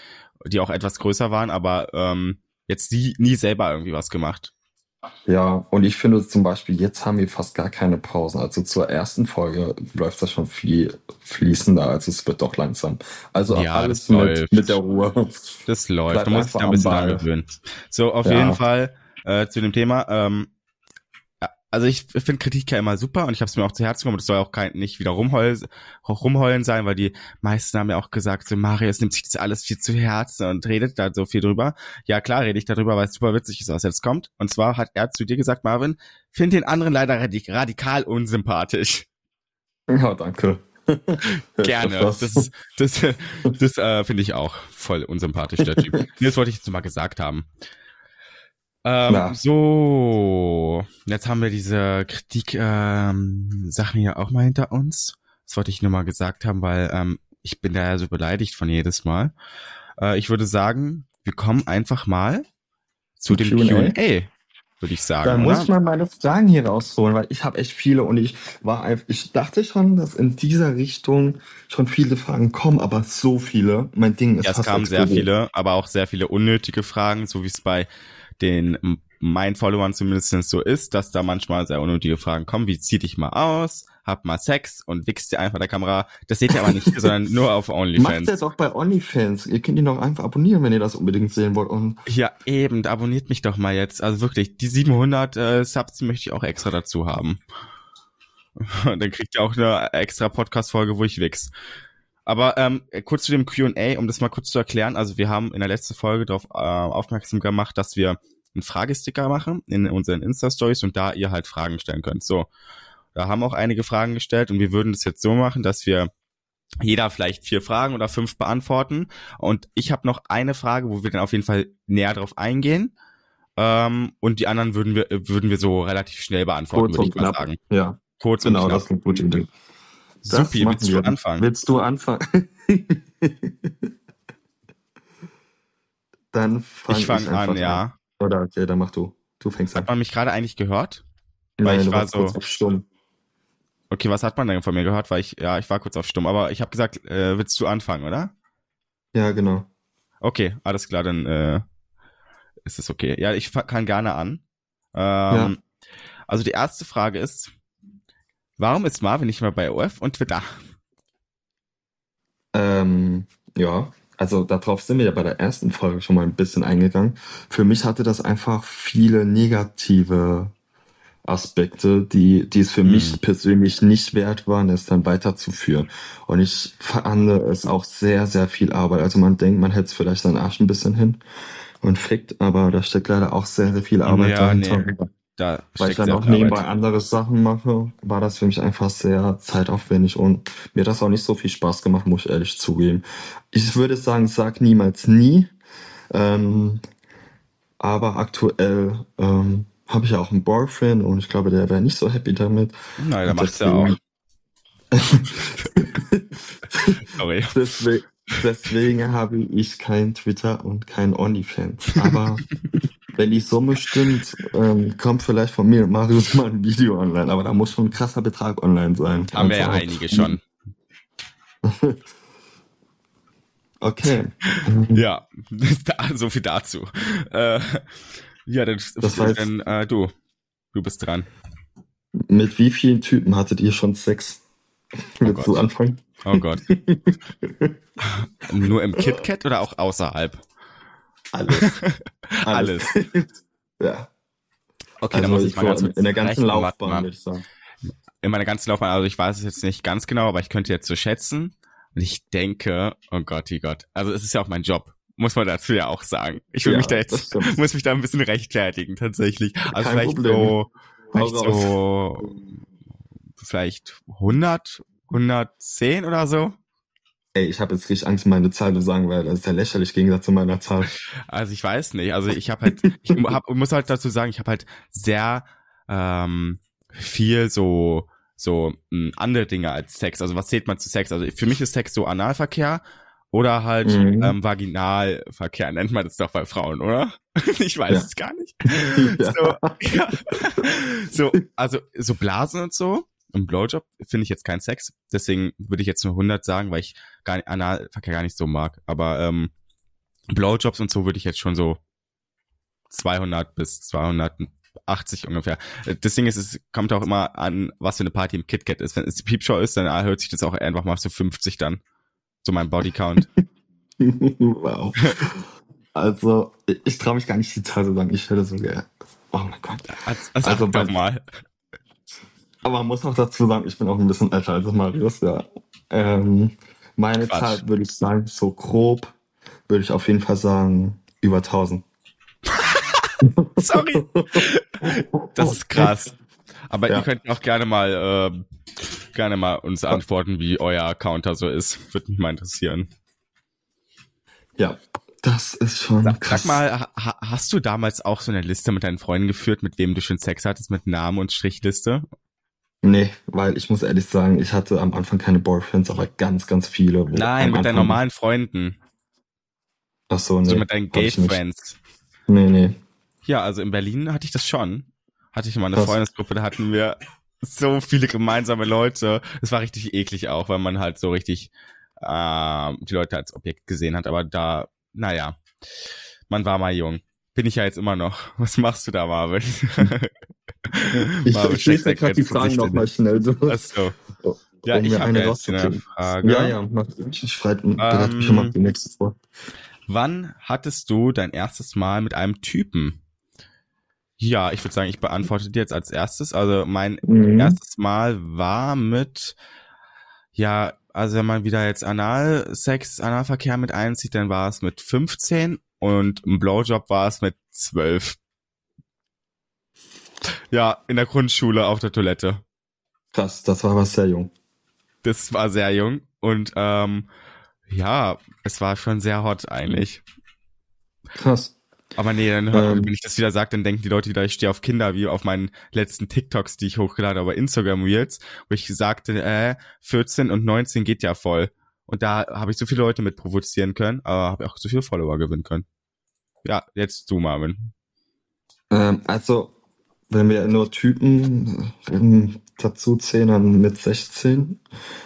die auch etwas größer waren, aber ähm, jetzt nie, nie selber irgendwie was gemacht. Ja, und ich finde zum Beispiel, jetzt haben wir fast gar keine Pausen. Also zur ersten Folge läuft das schon viel fließender, als es wird doch langsam. Also ja, alles mit, mit, der Ruhe. Das läuft. Bleib Man muss sich da ein bisschen angewöhnen. So, auf ja. jeden Fall äh, zu dem Thema. Ähm, also ich finde Kritik ja immer super und ich habe es mir auch zu Herzen genommen. Das soll auch kein, nicht wieder rumheulen, rumheulen sein, weil die meisten haben ja auch gesagt, so Marius nimmt sich das alles viel zu Herzen und redet da so viel drüber. Ja klar rede ich darüber, weil es super witzig ist, was jetzt kommt. Und zwar hat er zu dir gesagt, Marvin, find den anderen leider radik radikal unsympathisch. Ja, danke. Gerne. Das, das, das, das äh, finde ich auch voll unsympathisch, der Typ. Das wollte ich jetzt mal gesagt haben. Ähm, so, jetzt haben wir diese Kritik-Sachen ähm, hier auch mal hinter uns. Das wollte ich nur mal gesagt haben, weil ähm, ich bin da ja so beleidigt von jedes Mal. Äh, ich würde sagen, wir kommen einfach mal zu dem Q&A, würde ich sagen. Da muss ich mal meine Fragen hier rausholen, weil ich habe echt viele und ich war einfach, ich dachte schon, dass in dieser Richtung schon viele Fragen kommen, aber so viele. Mein Ding ist ja, es kamen sehr viele, aber auch sehr viele unnötige Fragen, so wie es bei den meinen Followern zumindest so ist, dass da manchmal sehr unnötige Fragen kommen, wie zieh dich mal aus, hab mal Sex und wichst dir einfach der Kamera. Das seht ihr aber nicht, sondern nur auf OnlyFans. Macht das auch bei OnlyFans. Ihr könnt ihn doch einfach abonnieren, wenn ihr das unbedingt sehen wollt. Und ja, eben, abonniert mich doch mal jetzt. Also wirklich, die 700 äh, Subs die möchte ich auch extra dazu haben. Dann kriegt ihr auch eine extra Podcast-Folge, wo ich wichs. Aber ähm, kurz zu dem Q&A, um das mal kurz zu erklären. Also wir haben in der letzten Folge darauf äh, aufmerksam gemacht, dass wir einen Fragesticker machen in unseren Insta-Stories und da ihr halt Fragen stellen könnt. So, da haben auch einige Fragen gestellt und wir würden das jetzt so machen, dass wir jeder vielleicht vier Fragen oder fünf beantworten. Und ich habe noch eine Frage, wo wir dann auf jeden Fall näher drauf eingehen. Ähm, und die anderen würden wir, würden wir so relativ schnell beantworten, würde ich mal sagen. Ja. Kurz genau, und knapp. das ist eine gute Idee. Supi, willst du anfangen? Willst du anfangen? dann fang ich fange an, ja. Oder okay, dann mach du. Du fängst an. Hat man mich gerade eigentlich gehört? Weil Nein, ich war so kurz auf stumm. Okay, was hat man denn von mir gehört? Weil ich, ja, ich war kurz auf stumm, aber ich habe gesagt, äh, willst du anfangen, oder? Ja, genau. Okay, alles klar, dann äh, ist es okay. Ja, ich kann gerne an. Ähm, ja. Also die erste Frage ist, warum ist Marvin nicht mehr bei OF und Twitter? Ähm, ja, also darauf sind wir ja bei der ersten Folge schon mal ein bisschen eingegangen. Für mich hatte das einfach viele negative Aspekte, die, die es für mhm. mich persönlich nicht wert waren, es dann weiterzuführen. Und ich fand es auch sehr, sehr viel Arbeit. Also man denkt, man hätte es vielleicht seinen Arsch ein bisschen hin und fickt, aber da steckt leider auch sehr, sehr viel Arbeit ja, dahinter. Nee. Da Weil ich dann auch nebenbei Arbeit. andere Sachen mache, war das für mich einfach sehr zeitaufwendig und mir das auch nicht so viel Spaß gemacht, muss ich ehrlich zugeben. Ich würde sagen, sag niemals nie. Ähm, aber aktuell ähm, habe ich ja auch einen Boyfriend und ich glaube, der wäre nicht so happy damit. Nein, der macht's ja auch. Sorry. Deswegen, deswegen habe ich kein Twitter und kein OnlyFans. Aber wenn die Summe stimmt, ähm, kommt vielleicht von mir und Marius mal ein Video online. Aber da muss schon ein krasser Betrag online sein. Haben wir ja also einige schon. okay. Ja, so viel dazu. Äh, ja, dann, das heißt, dann äh, du. Du bist dran. Mit wie vielen Typen hattet ihr schon Sex? Oh Willst du anfangen? Oh Gott. Nur im KitKat oder auch außerhalb? Alles. Alles. ja. Okay, also dann muss ich mal ganz In der ganzen Laufbahn, würde ich sagen. In meiner ganzen Laufbahn, also ich weiß es jetzt nicht ganz genau, aber ich könnte jetzt so schätzen. Und ich denke, oh Gott, oh Gott. Also es ist ja auch mein Job muss man dazu ja auch sagen. Ich will ja, mich da jetzt, muss mich da ein bisschen rechtfertigen, tatsächlich. Also Kein vielleicht Problem. so, vielleicht so, vielleicht 100, 110 oder so. Ey, ich habe jetzt richtig Angst, meine Zahl zu sagen, weil das ist ja lächerlich im Gegensatz zu meiner Zahl. Also ich weiß nicht. Also ich habe halt, ich hab, muss halt dazu sagen, ich habe halt sehr ähm, viel so so mh, hm, andere Dinge als Sex. Also was zählt man zu Sex? Also für mich ist Sex so Analverkehr oder halt mhm. ähm, Vaginalverkehr nennt man das doch bei Frauen, oder? ich weiß ja. es gar nicht. ja. So, ja. so, also so Blasen und so. Und Blowjob finde ich jetzt kein Sex. Deswegen würde ich jetzt nur 100 sagen, weil ich gar nicht, Analverkehr gar nicht so mag. Aber ähm, Blowjobs und so würde ich jetzt schon so 200 bis 280 ungefähr. Das Ding ist, es kommt auch immer an, was für eine Party im KitKat ist. Wenn es die Piepshow ist, dann hört sich das auch einfach mal so 50 dann. So mein Bodycount. wow. Also, ich traue mich gar nicht die Zahl zu sagen. Ich hätte so gerne. Oh mein Gott. Also, also, also bei, mal. Aber man muss auch dazu sagen, ich bin auch ein bisschen älter als Marius, ja. Ähm, meine Quatsch. Zahl würde ich sagen, so grob, würde ich auf jeden Fall sagen, über 1000. Sorry. Das ist krass. Aber ja. ihr könnt auch gerne mal äh, gerne mal uns antworten, wie euer Counter so ist. Würde mich mal interessieren. Ja, das ist schon sag, krass. Sag mal, ha, hast du damals auch so eine Liste mit deinen Freunden geführt, mit wem du schon Sex hattest, mit Namen und Strichliste? Nee, weil ich muss ehrlich sagen, ich hatte am Anfang keine Boyfriends, aber ganz, ganz viele. Nein, mit deinen normalen Freunden. Ach so, nee. So mit deinen Gay-Friends. Nee, nee. Ja, also in Berlin hatte ich das schon. Hatte ich mal eine Freundesgruppe, da hatten wir so viele gemeinsame Leute. Es war richtig eklig auch, weil man halt so richtig äh, die Leute als Objekt gesehen hat. Aber da, naja, man war mal jung. Bin ich ja jetzt immer noch. Was machst du da, Marvin? ich ich lese gerade die Fragen nochmal schnell durch. Achso. Ja, um ich habe jetzt eine Frage. Ja, ja, mach, ich bereite um, mich schon mal die nächste vor. Wann hattest du dein erstes Mal mit einem Typen? Ja, ich würde sagen, ich beantworte dir jetzt als erstes. Also mein mhm. erstes Mal war mit, ja, also wenn man wieder jetzt Analsex, Analverkehr mit einzieht, dann war es mit 15 und ein Blowjob war es mit 12. Ja, in der Grundschule auf der Toilette. Krass, das war was sehr jung. Das war sehr jung und ähm, ja, es war schon sehr hot eigentlich. Krass. Aber nee, dann, ähm, wenn ich das wieder sage, dann denken die Leute wieder, ich stehe auf Kinder, wie auf meinen letzten TikToks, die ich hochgeladen habe, Instagram Reels, wo ich sagte, äh, 14 und 19 geht ja voll. Und da habe ich so viele Leute mit provozieren können, aber habe auch so viele Follower gewinnen können. Ja, jetzt du, Marvin. Ähm, also, wenn wir nur Typen ähm, dazu zählen, dann mit 16.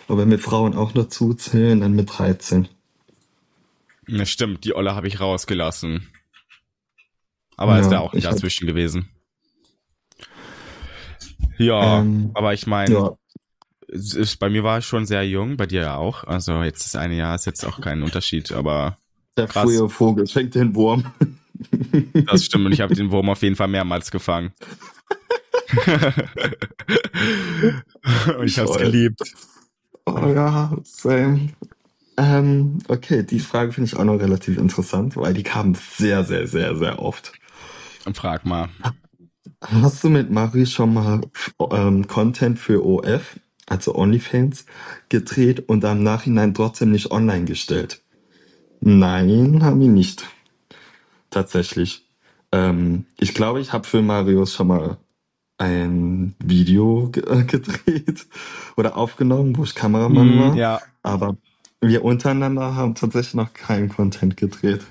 Aber wenn wir Frauen auch dazu zählen, dann mit 13. Ja, stimmt, die Olle habe ich rausgelassen. Aber ja, ist da auch nicht dazwischen hab... gewesen. Ja, ähm, aber ich meine, ja. bei mir war es schon sehr jung, bei dir ja auch. Also jetzt das eine Jahr ist jetzt auch kein Unterschied, aber. Der krass. frühe Vogel fängt den Wurm. Das stimmt, und ich habe den Wurm auf jeden Fall mehrmals gefangen. und ich habe es geliebt. Oh ja, same. Ähm, okay, die Frage finde ich auch noch relativ interessant, weil die kam sehr, sehr, sehr, sehr oft. Frag mal. Hast du mit Marie schon mal ähm, Content für OF, also OnlyFans, gedreht und dann im Nachhinein trotzdem nicht online gestellt? Nein, haben wir nicht. Tatsächlich. Ähm, ich glaube, ich habe für Marius schon mal ein Video gedreht oder aufgenommen, wo ich Kameramann mm, war. Ja. Aber wir untereinander haben tatsächlich noch keinen Content gedreht.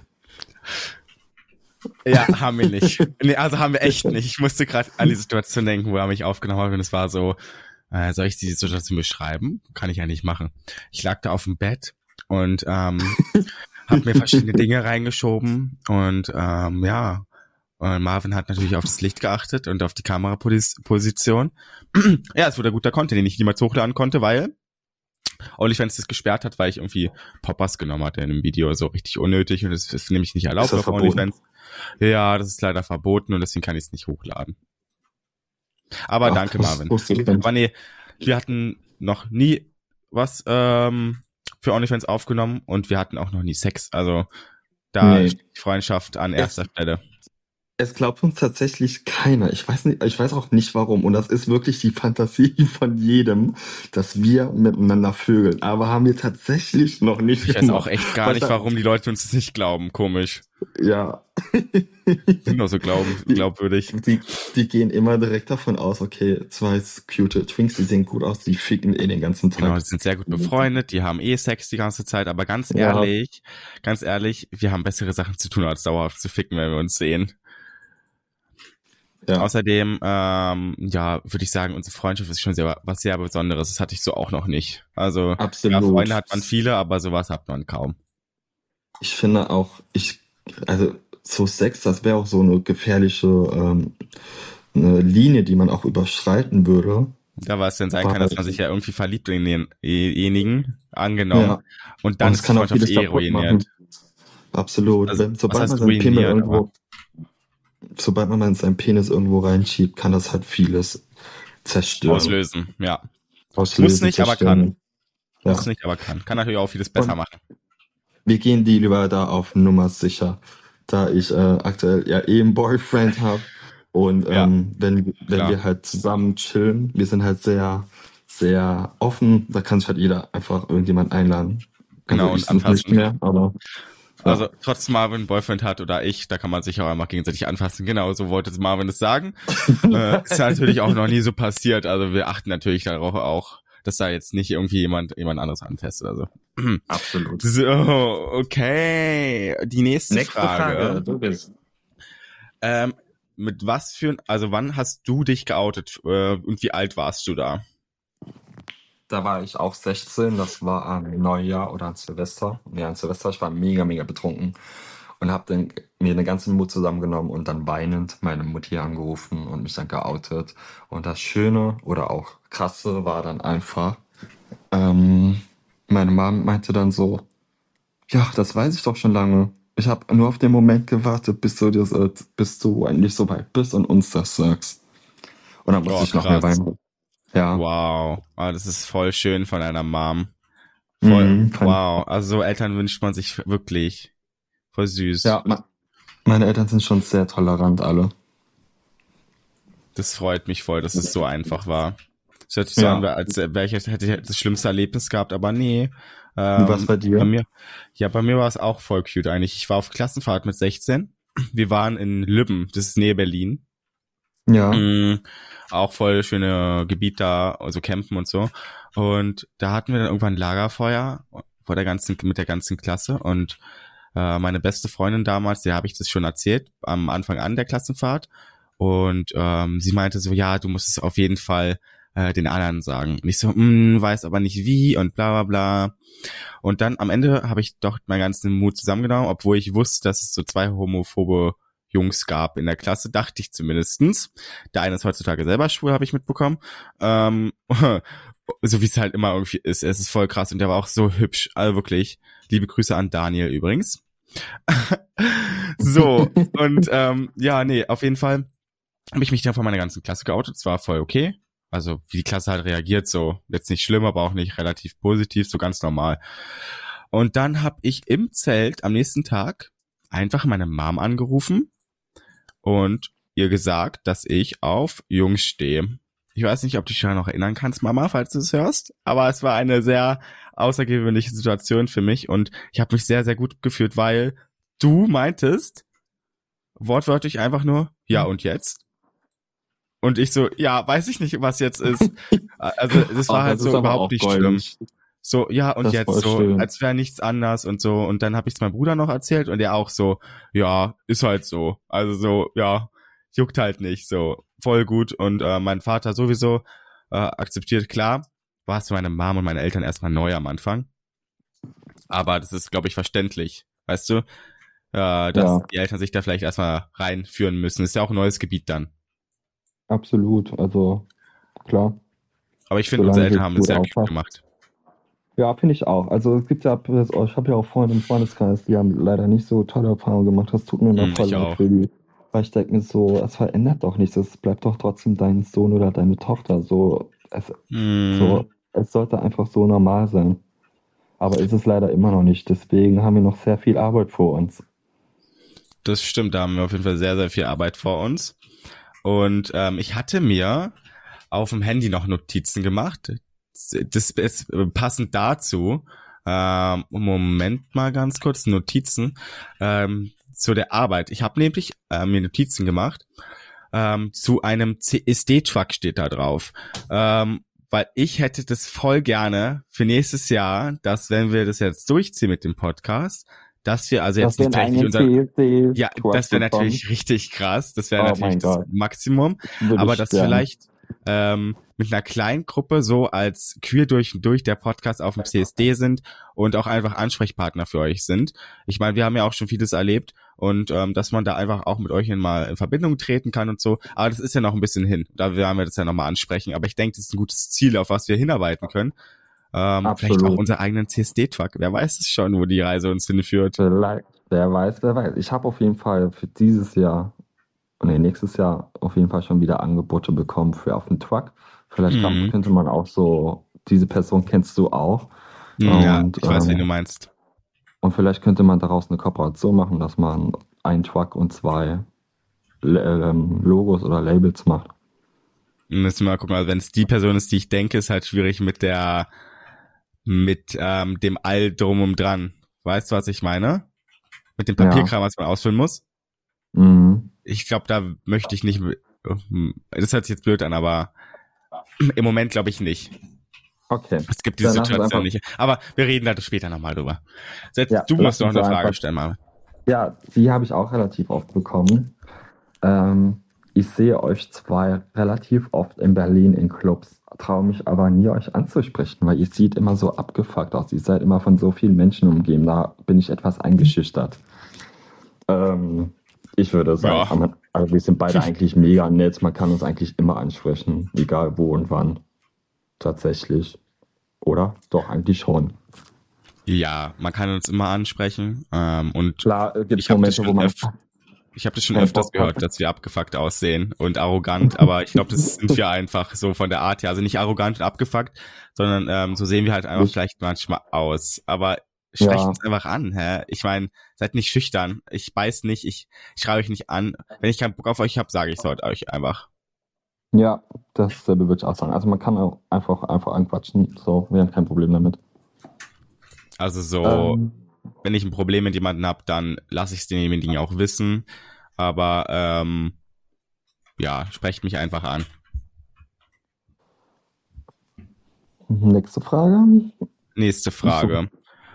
Ja, haben wir nicht. Nee, also haben wir echt nicht. Ich musste gerade an die Situation denken, wo er mich aufgenommen hat und es war so, äh, soll ich die Situation beschreiben? Kann ich ja nicht machen. Ich lag da auf dem Bett und ähm, habe mir verschiedene Dinge reingeschoben und ähm, ja, und Marvin hat natürlich auf das Licht geachtet und auf die Kameraposition. ja, es wurde ein guter Content, den ich niemals hochladen konnte, weil OnlyFans das gesperrt hat, weil ich irgendwie Poppers genommen hatte in einem Video, so richtig unnötig und das ist nämlich nicht erlaubt auf OnlyFans. Ja, das ist leider verboten und deswegen kann ich es nicht hochladen. Aber Ach, danke, Marvin. Aber nee, wir hatten noch nie was ähm, für OnlyFans aufgenommen und wir hatten auch noch nie Sex. Also da nee. Freundschaft an erster es, Stelle. Es glaubt uns tatsächlich keiner. Ich weiß nicht, ich weiß auch nicht warum. Und das ist wirklich die Fantasie von jedem, dass wir miteinander vögeln. Aber haben wir tatsächlich noch nicht. Ich weiß auch echt gar nicht, warum die Leute uns das nicht glauben. Komisch. Ja. Sind doch so glauben, glaubwürdig. Die, die gehen immer direkt davon aus, okay, zwei cute Twinks, die sehen gut aus, die ficken eh den ganzen Tag. Genau, die sind sehr gut befreundet, die haben eh Sex die ganze Zeit, aber ganz ehrlich, ja. ganz ehrlich, wir haben bessere Sachen zu tun, als dauerhaft zu ficken, wenn wir uns sehen. Ja. Außerdem, ähm, ja, würde ich sagen, unsere Freundschaft ist schon sehr, was sehr Besonderes. Das hatte ich so auch noch nicht. Also, Absolut. Ja, Freunde hat man viele, aber sowas hat man kaum. Ich finde auch, ich, also so Sex, das wäre auch so eine gefährliche ähm, eine Linie, die man auch überschreiten würde. Ja, es denn sein kann, dass man sich ja irgendwie verliebt in denjenigen, angenommen, ja. und dann und ist die Freundschaft eh ruiniert. Absolut. Also, Wenn, sobald man seinen Pimmel irgendwo, sobald man seinen Penis irgendwo reinschiebt, kann das halt vieles zerstören. Auslösen, ja. Auslösen, Muss nicht, zerstören. aber kann. Ja. Muss nicht, aber kann. Kann natürlich auch vieles besser und machen. Wir gehen die lieber da auf Nummer sicher da ich äh, aktuell ja eh einen Boyfriend habe. Und ähm, ja, wenn, wenn wir halt zusammen chillen, wir sind halt sehr, sehr offen, da kann sich halt jeder einfach irgendjemand einladen. Genau, also und anfassen. Nicht mehr, aber, ja. Also trotzdem Marvin Boyfriend hat oder ich, da kann man sich auch einmal gegenseitig anfassen. Genau, so wollte Marvin es sagen. äh, ist natürlich auch noch nie so passiert. Also wir achten natürlich darauf auch, dass da jetzt nicht irgendwie jemand jemand anderes anfasst oder so. Absolut. So, okay. Die nächste, nächste Frage. Frage. Du bist. Ähm, mit was für, also wann hast du dich geoutet äh, und wie alt warst du da? Da war ich auch 16, das war am Neujahr oder an Silvester. Ja, an Silvester, ich war mega, mega betrunken und habe mir eine ganze Mut zusammengenommen und dann weinend meine Mutti angerufen und mich dann geoutet. Und das Schöne oder auch Krasse war dann einfach, ähm, meine Mom meinte dann so, ja, das weiß ich doch schon lange. Ich habe nur auf den Moment gewartet, bis du, das, bis du eigentlich so weit bist und uns das sagst. Und dann musste oh, ich noch mehr weinen. Ja. Wow. Oh, das ist voll schön von einer Mom. Voll, mhm, wow. Also so Eltern wünscht man sich wirklich. Voll süß. Ja, meine Eltern sind schon sehr tolerant alle. Das freut mich voll, dass es so einfach war. Hört sich so an, als wäre ich hätte ich das schlimmste Erlebnis gehabt, aber nee. Ähm, was bei dir? Bei mir, ja, bei mir war es auch voll cute eigentlich. Ich war auf Klassenfahrt mit 16 wir waren in Lübben, das ist nähe Berlin. Ja. Mhm, auch voll schöne Gebiet da, also campen und so. Und da hatten wir dann irgendwann ein Lagerfeuer vor der ganzen, mit der ganzen Klasse und äh, meine beste Freundin damals, der habe ich das schon erzählt, am Anfang an der Klassenfahrt. Und ähm, sie meinte so, ja, du musst es auf jeden Fall äh, den anderen sagen. Und ich so, mm, weiß aber nicht wie und bla bla bla. Und dann am Ende habe ich doch meinen ganzen Mut zusammengenommen, obwohl ich wusste, dass es so zwei homophobe Jungs gab in der Klasse, dachte ich zumindestens. Der eine ist heutzutage selber schwul, habe ich mitbekommen. Ähm, so wie es halt immer irgendwie ist. Es ist voll krass und der war auch so hübsch. Also wirklich. Liebe Grüße an Daniel übrigens. so, und ähm, ja, nee, auf jeden Fall habe ich mich dann von meiner ganzen Klasse geoutet. Es war voll okay. Also wie die Klasse halt reagiert, so jetzt nicht schlimm, aber auch nicht relativ positiv, so ganz normal. Und dann habe ich im Zelt am nächsten Tag einfach meine Mom angerufen und ihr gesagt, dass ich auf Jungs stehe. Ich weiß nicht, ob du dich schon noch erinnern kannst, Mama, falls du es hörst, aber es war eine sehr außergewöhnliche Situation für mich und ich habe mich sehr, sehr gut gefühlt, weil du meintest wortwörtlich einfach nur, ja und jetzt? Und ich so, ja, weiß ich nicht, was jetzt ist. Also das war oh, halt so überhaupt nicht schlimm. So, ja, und jetzt so, schön. als wäre nichts anders und so. Und dann habe ich es meinem Bruder noch erzählt und er auch so, ja, ist halt so. Also so, ja, juckt halt nicht. So, voll gut. Und äh, mein Vater sowieso äh, akzeptiert, klar, war es für meine Mom und meine Eltern erstmal neu am Anfang. Aber das ist, glaube ich, verständlich. Weißt du? Äh, dass ja. die Eltern sich da vielleicht erstmal reinführen müssen. ist ja auch ein neues Gebiet dann. Absolut, also klar. Aber ich finde, unsere Eltern haben das sehr gut gemacht. Ja, finde ich auch. Also es gibt ja, ich habe ja auch Freunde im Freundeskreis, die haben leider nicht so tolle Erfahrungen gemacht. Das tut mir hm, voll leid für die. Weil ich denke mir so, es verändert doch nichts. Es bleibt doch trotzdem dein Sohn oder deine Tochter. So, es, mm. so, es sollte einfach so normal sein. Aber ist es leider immer noch nicht. Deswegen haben wir noch sehr viel Arbeit vor uns. Das stimmt, da haben wir auf jeden Fall sehr, sehr viel Arbeit vor uns. Und ähm, ich hatte mir auf dem Handy noch Notizen gemacht das ist passend dazu. Ähm, Moment mal ganz kurz, Notizen ähm, zu der Arbeit. Ich habe nämlich äh, mir Notizen gemacht. Ähm, zu einem CSD-Truck steht da drauf. Ähm, weil ich hätte das voll gerne für nächstes Jahr, dass wenn wir das jetzt durchziehen mit dem Podcast, dass wir also jetzt nicht unser, ja, das wäre natürlich richtig krass, das wäre oh natürlich das Maximum, aber dass vielleicht ähm, mit einer kleinen Gruppe so als queer durch und durch der Podcast auf dem CSD sind und auch einfach Ansprechpartner für euch sind. Ich meine, wir haben ja auch schon vieles erlebt und ähm, dass man da einfach auch mit euch mal in Verbindung treten kann und so. Aber das ist ja noch ein bisschen hin. Da werden wir das ja nochmal ansprechen. Aber ich denke, das ist ein gutes Ziel, auf was wir hinarbeiten können. Ähm, vielleicht auch unseren eigenen CSD-Truck. Wer weiß es schon, wo die Reise uns hinführt. Wer weiß, wer weiß. Ich habe auf jeden Fall für dieses Jahr nee, nächstes Jahr auf jeden Fall schon wieder Angebote bekommen für auf den Truck. Vielleicht mhm. könnte man auch so, diese Person kennst du auch. Ja, und, ich weiß, ähm, wen du meinst. Und vielleicht könnte man daraus eine Kooperation machen, dass man einen Truck und zwei ähm, Logos oder Labels macht. Müssen wir mal gucken, also wenn es die Person ist, die ich denke, ist halt schwierig mit der, mit ähm, dem All drum und dran. Weißt du, was ich meine? Mit dem Papierkram, ja. was man ausfüllen muss? Mhm ich glaube, da möchte ich nicht. Das hört sich jetzt blöd an, aber im Moment glaube ich nicht. Okay. Es gibt diese Dann Situation nicht. Aber wir reden da später nochmal drüber. Selbst ja, du musst noch eine Frage stellen, mal. Ja, die habe ich auch relativ oft bekommen. Ähm, ich sehe euch zwei relativ oft in Berlin in Clubs, traue mich aber nie euch anzusprechen, weil ihr seht immer so abgefuckt aus. Ihr seid immer von so vielen Menschen umgeben. Da bin ich etwas eingeschüchtert. Ähm, ich würde sagen, ja. also wir sind beide eigentlich mega nett. Man kann uns eigentlich immer ansprechen, egal wo und wann. Tatsächlich. Oder? Doch, eigentlich schon. Ja, man kann uns immer ansprechen. Ähm, und Klar, gibt es Momente, wo man. Ich habe das schon öfters gehört, dass wir abgefuckt aussehen und arrogant, aber ich glaube, das sind wir einfach so von der Art her. Also nicht arrogant und abgefuckt, sondern ähm, so sehen wir halt einfach vielleicht manchmal aus. Aber Sprecht ja. uns einfach an, hä? Ich meine, seid nicht schüchtern. Ich beiß nicht, ich, ich schreibe euch nicht an. Wenn ich keinen Bock auf euch habe, sage ich es heute euch einfach. Ja, dasselbe würde ich auch sagen. Also man kann auch einfach, einfach anquatschen. So, wir haben kein Problem damit. Also so, ähm, wenn ich ein Problem mit jemandem habe, dann lasse ich es demjenigen auch wissen. Aber ähm, ja, sprecht mich einfach an. Nächste Frage. Nächste Frage.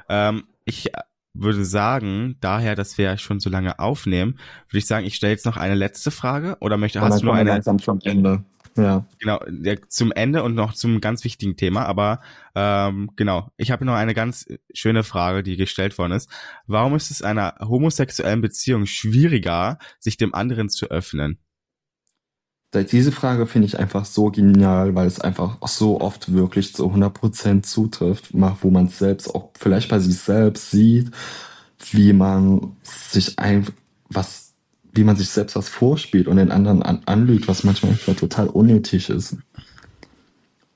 Ähm, ich würde sagen, daher, dass wir schon so lange aufnehmen, würde ich sagen, ich stelle jetzt noch eine letzte Frage oder möchte, hast du noch eine? Langsam zum Ende. Ja. Genau, ja, zum Ende und noch zum ganz wichtigen Thema, aber ähm, genau, ich habe noch eine ganz schöne Frage, die gestellt worden ist. Warum ist es einer homosexuellen Beziehung schwieriger, sich dem anderen zu öffnen? Diese Frage finde ich einfach so genial, weil es einfach so oft wirklich zu 100% zutrifft, wo man es selbst auch vielleicht bei sich selbst sieht, wie man sich ein, was, wie man sich selbst was vorspielt und den anderen an, anlügt, was manchmal einfach total unnötig ist.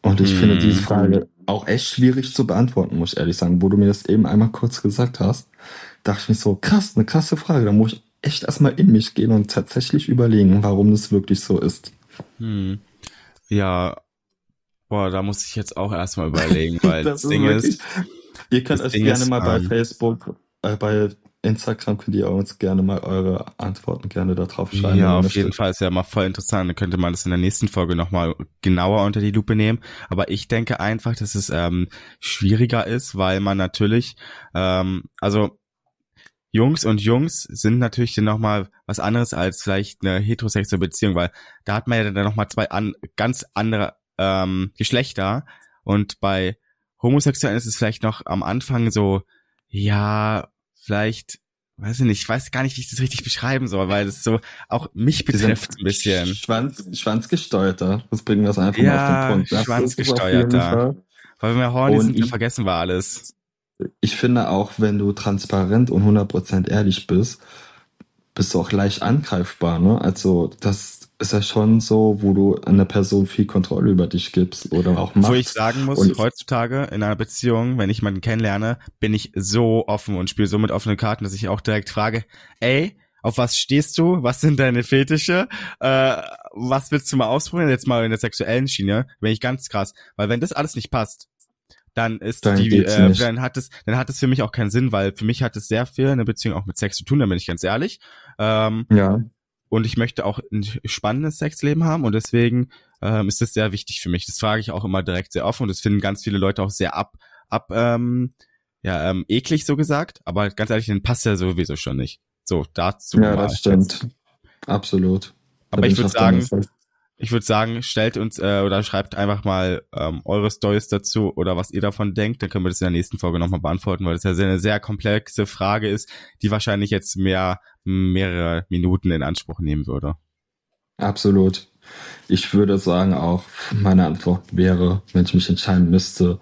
Und ich hm. finde diese mhm. Frage auch echt schwierig zu beantworten, muss ich ehrlich sagen. Wo du mir das eben einmal kurz gesagt hast, dachte ich mir so, krass, eine krasse Frage. Da muss ich echt erstmal in mich gehen und tatsächlich überlegen, warum das wirklich so ist. Hm. Ja, boah, da muss ich jetzt auch erstmal überlegen, weil das, das Ding ist, Ihr könnt euch Ding gerne ist, mal bei ähm, Facebook, äh, bei Instagram könnt ihr uns gerne mal eure Antworten gerne da drauf schreiben. Ja, auf jeden Fall ist ja mal voll interessant. Dann könnte man das in der nächsten Folge nochmal genauer unter die Lupe nehmen. Aber ich denke einfach, dass es ähm, schwieriger ist, weil man natürlich, ähm, also Jungs und Jungs sind natürlich dann nochmal was anderes als vielleicht eine heterosexuelle Beziehung, weil da hat man ja dann nochmal zwei an, ganz andere ähm, Geschlechter und bei Homosexuellen ist es vielleicht noch am Anfang so, ja, vielleicht, weiß ich nicht, ich weiß gar nicht, wie ich das richtig beschreiben soll, weil das so auch mich betrifft ein bisschen. Schwanz, schwanzgesteuerter, das bringen wir es einfach ja, mal auf den Punkt. Das schwanzgesteuerter. Weil wir horny sind, dann vergessen wir alles ich finde auch, wenn du transparent und 100% ehrlich bist, bist du auch leicht angreifbar. Ne? Also das ist ja schon so, wo du einer Person viel Kontrolle über dich gibst oder auch Macht. Wo ich sagen muss, und heutzutage in einer Beziehung, wenn ich jemanden kennenlerne, bin ich so offen und spiele so mit offenen Karten, dass ich auch direkt frage, ey, auf was stehst du? Was sind deine Fetische? Äh, was willst du mal ausprobieren? Jetzt mal in der sexuellen Schiene, bin ich ganz krass. Weil wenn das alles nicht passt, dann ist dann die, äh, dann hat es, dann hat es für mich auch keinen Sinn, weil für mich hat es sehr viel eine Beziehung auch mit Sex zu tun, da bin ich ganz ehrlich. Ähm, ja. Und ich möchte auch ein spannendes Sexleben haben und deswegen ähm, ist das sehr wichtig für mich. Das frage ich auch immer direkt sehr offen und das finden ganz viele Leute auch sehr ab, ab, ähm, ja, ähm, eklig so gesagt, aber ganz ehrlich, den passt ja sowieso schon nicht. So, dazu. Ja, das stimmt. Absolut. Aber ich würde sagen, ich würde sagen, stellt uns äh, oder schreibt einfach mal ähm, eure Stories dazu oder was ihr davon denkt. Dann können wir das in der nächsten Folge nochmal beantworten, weil das ja eine sehr komplexe Frage ist, die wahrscheinlich jetzt mehr mehrere Minuten in Anspruch nehmen würde. Absolut. Ich würde sagen auch, meine Antwort wäre, wenn ich mich entscheiden müsste,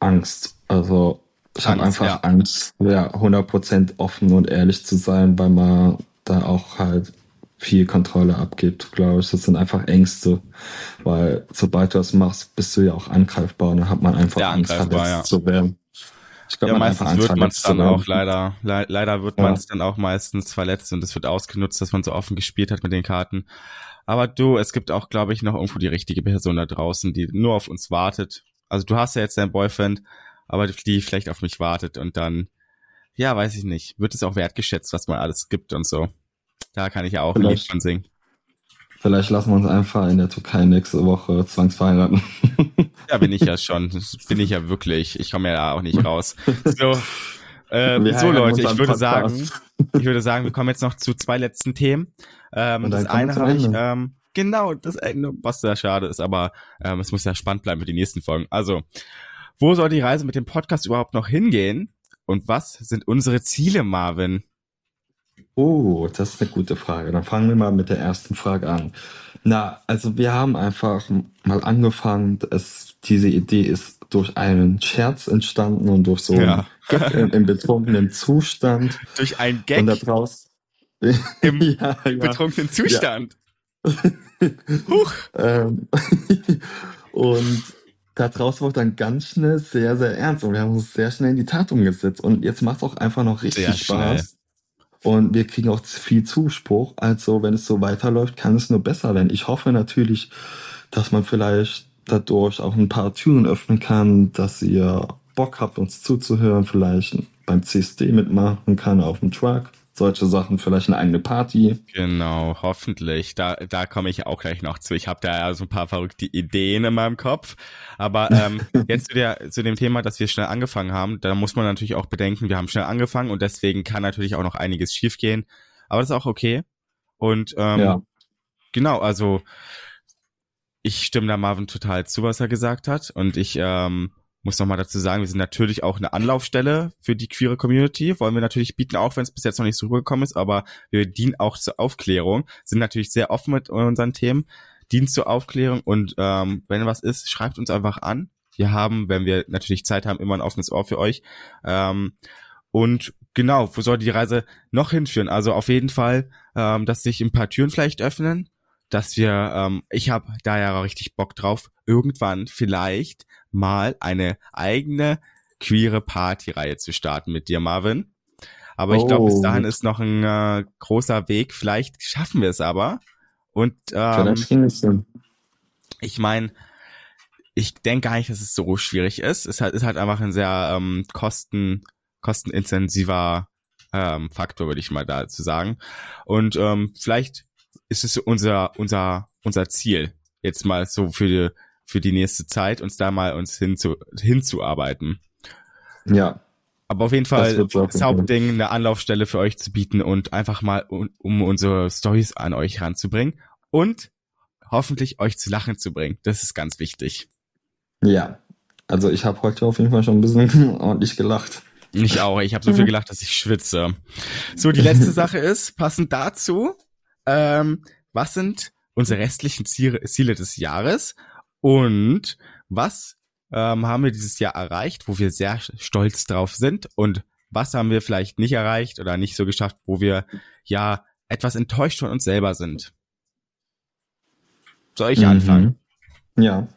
Angst. Also ich habe einfach ja. Angst, ja, 100% offen und ehrlich zu sein, weil man da auch halt viel Kontrolle abgibt, glaube ich. Das sind einfach Ängste, weil sobald du das machst, bist du ja auch angreifbar und dann hat man einfach Angst, verletzt ja. zu werden. Ich glaube, ja, meistens wird man es dann auch leider, le leider wird ja. man es dann auch meistens verletzt und es wird ausgenutzt, dass man so offen gespielt hat mit den Karten. Aber du, es gibt auch, glaube ich, noch irgendwo die richtige Person da draußen, die nur auf uns wartet. Also du hast ja jetzt deinen Boyfriend, aber die vielleicht auf mich wartet und dann, ja, weiß ich nicht, wird es auch wertgeschätzt, was man alles gibt und so. Da kann ich ja auch ein Lied von singen. Vielleicht lassen wir uns einfach in der Türkei nächste Woche zwangsverheiraten. Ja, bin ich ja schon. Das bin ich ja wirklich. Ich komme ja da auch nicht raus. So, äh, so Leute, ich würde sagen, ich würde sagen, wir kommen jetzt noch zu zwei letzten Themen. Ähm, das eine habe ich, ähm, genau, das Ende, was sehr schade ist, aber ähm, es muss ja spannend bleiben für die nächsten Folgen. Also, wo soll die Reise mit dem Podcast überhaupt noch hingehen? Und was sind unsere Ziele, Marvin? Oh, das ist eine gute Frage. Dann fangen wir mal mit der ersten Frage an. Na, also wir haben einfach mal angefangen. Es, diese Idee ist durch einen Scherz entstanden und durch so ja. Gag im, betrunkenen Zustand. Durch ein Gag? Und da draus, Im ja, ja. betrunkenen Zustand. Huch. ähm, und daraus wurde dann ganz schnell sehr, sehr ernst und wir haben uns sehr schnell in die Tat umgesetzt. Und jetzt macht es auch einfach noch richtig sehr Spaß. Schnell. Und wir kriegen auch viel Zuspruch. Also wenn es so weiterläuft, kann es nur besser werden. Ich hoffe natürlich, dass man vielleicht dadurch auch ein paar Türen öffnen kann, dass ihr Bock habt, uns zuzuhören, vielleicht beim CSD mitmachen kann auf dem Truck solche Sachen, vielleicht eine eigene Party. Genau, hoffentlich. Da, da komme ich auch gleich noch zu. Ich habe da ja so ein paar verrückte Ideen in meinem Kopf. Aber ähm, jetzt zu, der, zu dem Thema, dass wir schnell angefangen haben, da muss man natürlich auch bedenken, wir haben schnell angefangen und deswegen kann natürlich auch noch einiges schiefgehen. Aber das ist auch okay. Und ähm, ja. genau, also ich stimme da Marvin total zu, was er gesagt hat. Und ich ähm, muss nochmal dazu sagen, wir sind natürlich auch eine Anlaufstelle für die queere Community. Wollen wir natürlich bieten, auch wenn es bis jetzt noch nicht so rübergekommen ist, aber wir dienen auch zur Aufklärung, sind natürlich sehr offen mit unseren Themen, dienen zur Aufklärung und ähm, wenn was ist, schreibt uns einfach an. Wir haben, wenn wir natürlich Zeit haben, immer ein offenes Ohr für euch. Ähm, und genau, wo soll die Reise noch hinführen? Also auf jeden Fall, ähm, dass sich ein paar Türen vielleicht öffnen, dass wir, ähm, ich habe da ja richtig Bock drauf, irgendwann vielleicht mal eine eigene queere Partyreihe zu starten mit dir, Marvin. Aber ich glaube, bis oh. dahin ist noch ein äh, großer Weg. Vielleicht schaffen wir es aber. Und ähm, ich meine, ich denke gar nicht, dass es so schwierig ist. Es ist halt einfach ein sehr ähm, kosten, kostenintensiver ähm, Faktor, würde ich mal dazu sagen. Und ähm, vielleicht ist es unser, unser, unser Ziel, jetzt mal so für die, für die nächste Zeit, uns da mal uns hinzu, hinzuarbeiten. Ja. Aber auf jeden Fall das Hauptding, eine Anlaufstelle für euch zu bieten und einfach mal, um, um unsere Stories an euch ranzubringen und hoffentlich euch zu lachen zu bringen. Das ist ganz wichtig. Ja. Also ich habe heute auf jeden Fall schon ein bisschen ordentlich gelacht. Ich auch. Ich habe so viel gelacht, dass ich schwitze. So, die letzte Sache ist, passend dazu, ähm, was sind unsere restlichen Ziele, Ziele des Jahres und was ähm, haben wir dieses Jahr erreicht, wo wir sehr stolz drauf sind und was haben wir vielleicht nicht erreicht oder nicht so geschafft, wo wir ja etwas enttäuscht von uns selber sind. Soll ich mhm. anfangen? Ja.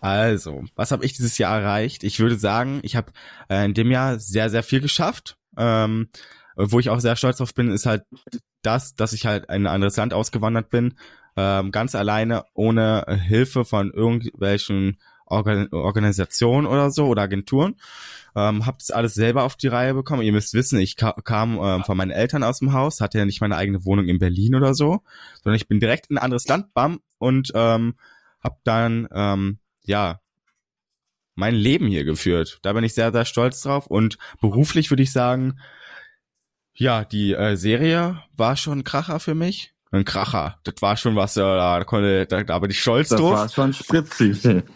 Also, was habe ich dieses Jahr erreicht? Ich würde sagen, ich habe äh, in dem Jahr sehr, sehr viel geschafft. Ähm, wo ich auch sehr stolz drauf bin, ist halt das, dass ich halt in ein anderes Land ausgewandert bin, ähm, ganz alleine, ohne Hilfe von irgendwelchen Organ Organisationen oder so oder Agenturen. Ähm, hab das alles selber auf die Reihe bekommen. Ihr müsst wissen, ich ka kam ähm, von meinen Eltern aus dem Haus, hatte ja nicht meine eigene Wohnung in Berlin oder so, sondern ich bin direkt in ein anderes Land, bam, und ähm, hab dann, ähm, ja, mein Leben hier geführt. Da bin ich sehr, sehr stolz drauf. Und beruflich würde ich sagen, ja, die äh, Serie war schon ein Kracher für mich. Ein Kracher. Das war schon was, da konnte, da, da bin ich stolz das drauf. Das war schon spritzig.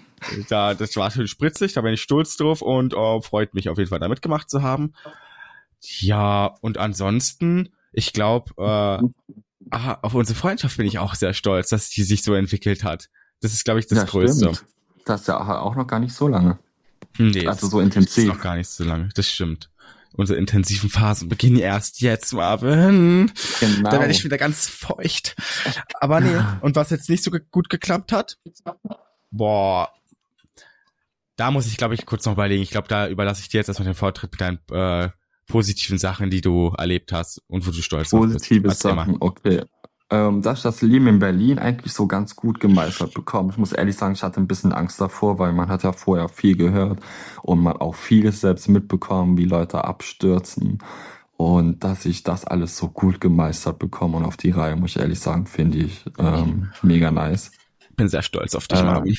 Da, das war schon spritzig, da bin ich stolz drauf und oh, freut mich auf jeden Fall da mitgemacht zu haben. Ja, und ansonsten, ich glaube, äh, auf unsere Freundschaft bin ich auch sehr stolz, dass die sich so entwickelt hat. Das ist, glaube ich, das ja, Größte. Stimmt. Das ist ja auch noch gar nicht so lange. Nee, also so intensiv. Das ist noch gar nicht so lange, das stimmt unsere intensiven Phasen beginnen erst jetzt, Marvin. Genau. Da werde ich wieder ganz feucht. Aber nee, und was jetzt nicht so ge gut geklappt hat? Boah. Da muss ich, glaube ich, kurz noch überlegen. Ich glaube, da überlasse ich dir jetzt erstmal den Vortritt mit deinen äh, positiven Sachen, die du erlebt hast und wo du stolz Positive bist. Positive Sachen, okay ähm, dass ich das Leben in Berlin eigentlich so ganz gut gemeistert bekomme. Ich muss ehrlich sagen, ich hatte ein bisschen Angst davor, weil man hat ja vorher viel gehört und man auch vieles selbst mitbekommen, wie Leute abstürzen. Und dass ich das alles so gut gemeistert bekomme und auf die Reihe, muss ich ehrlich sagen, finde ich ähm, mega nice. Bin sehr stolz auf dich, ähm, Marvin.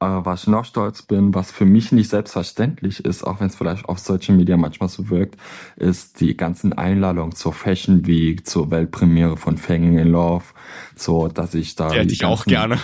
Aber was ich noch stolz bin, was für mich nicht selbstverständlich ist, auch wenn es vielleicht auf Social Media manchmal so wirkt, ist die ganzen Einladungen zur Fashion Week, zur Weltpremiere von Fanging in Love, so dass ich da. Ja, ich auch gerne.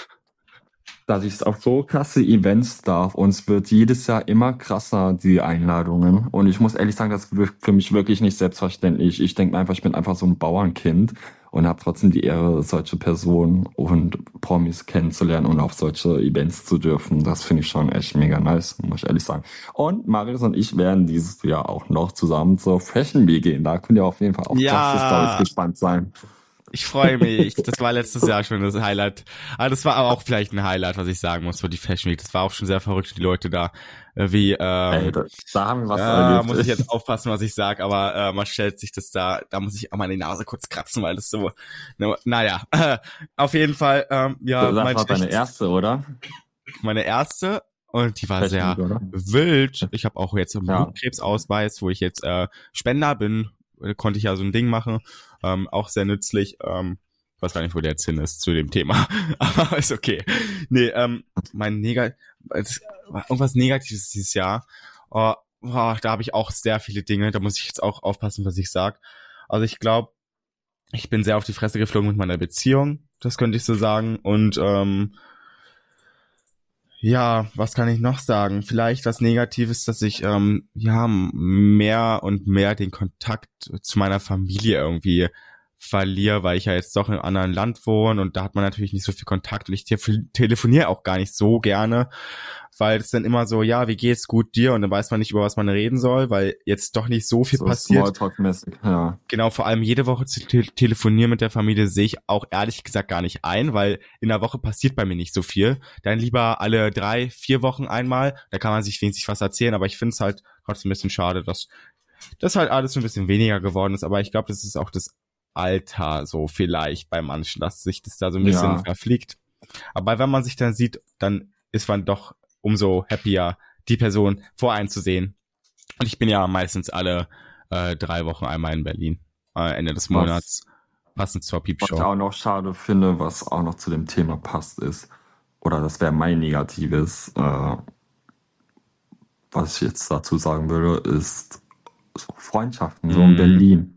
Dass ich auf so krasse Events darf und es wird jedes Jahr immer krasser, die Einladungen. Und ich muss ehrlich sagen, das wird für mich wirklich nicht selbstverständlich. Ich denke einfach, ich bin einfach so ein Bauernkind und habe trotzdem die Ehre, solche Personen und Promis kennenzulernen und auf solche Events zu dürfen. Das finde ich schon echt mega nice, muss ich ehrlich sagen. Und Marius und ich werden dieses Jahr auch noch zusammen zur Fashion Week gehen. Da könnt ihr auf jeden Fall auf ja. klasse Stories gespannt sein. Ich freue mich. Das war letztes Jahr schon das Highlight. Aber das war aber auch vielleicht ein Highlight, was ich sagen muss, für die Fashion Week. Das war auch schon sehr verrückt, die Leute da äh, wie ähm, Ey, wir was äh, erlebt. muss ich jetzt aufpassen, was ich sag, aber äh, man stellt sich das da, da muss ich auch mal die Nase kurz kratzen, weil das so, ne, naja, äh, auf jeden fall, ähm, ja. Das war deine erste, oder? Meine erste und die war Technik, sehr oder? wild. Ich habe auch jetzt einen ja. Blutkrebsausweis, wo ich jetzt äh, Spender bin, konnte ich ja so ein Ding machen, ähm, auch sehr nützlich. Ähm, ich weiß gar nicht, wo der jetzt hin ist zu dem Thema, aber ist okay. Nee, ähm, mein Negat irgendwas Negatives dieses Jahr. Oh, oh, da habe ich auch sehr viele Dinge, da muss ich jetzt auch aufpassen, was ich sag. Also ich glaube, ich bin sehr auf die Fresse geflogen mit meiner Beziehung, das könnte ich so sagen. Und ähm, ja, was kann ich noch sagen? Vielleicht was Negatives, dass ich ähm, ja mehr und mehr den Kontakt zu meiner Familie irgendwie verliere, weil ich ja jetzt doch in einem anderen Land wohne und da hat man natürlich nicht so viel Kontakt und ich te telefoniere auch gar nicht so gerne, weil es dann immer so, ja, wie geht's gut dir und dann weiß man nicht, über was man reden soll, weil jetzt doch nicht so viel so passiert. Ja. Genau, vor allem jede Woche zu te telefonieren mit der Familie sehe ich auch ehrlich gesagt gar nicht ein, weil in der Woche passiert bei mir nicht so viel. Dann lieber alle drei, vier Wochen einmal, da kann man sich wenigstens was erzählen, aber ich finde es halt trotzdem ein bisschen schade, dass das halt alles so ein bisschen weniger geworden ist, aber ich glaube, das ist auch das Alter so vielleicht bei manchen, dass sich das da so ein bisschen ja. verfliegt. Aber wenn man sich dann sieht, dann ist man doch umso happier, die Person voreinzusehen. Und ich bin ja meistens alle äh, drei Wochen einmal in Berlin, äh, Ende des Monats, was, passend zur Piepshow. Was ich auch noch schade finde, was auch noch zu dem Thema passt, ist, oder das wäre mein Negatives, äh, was ich jetzt dazu sagen würde, ist so Freundschaften, so in mhm. Berlin.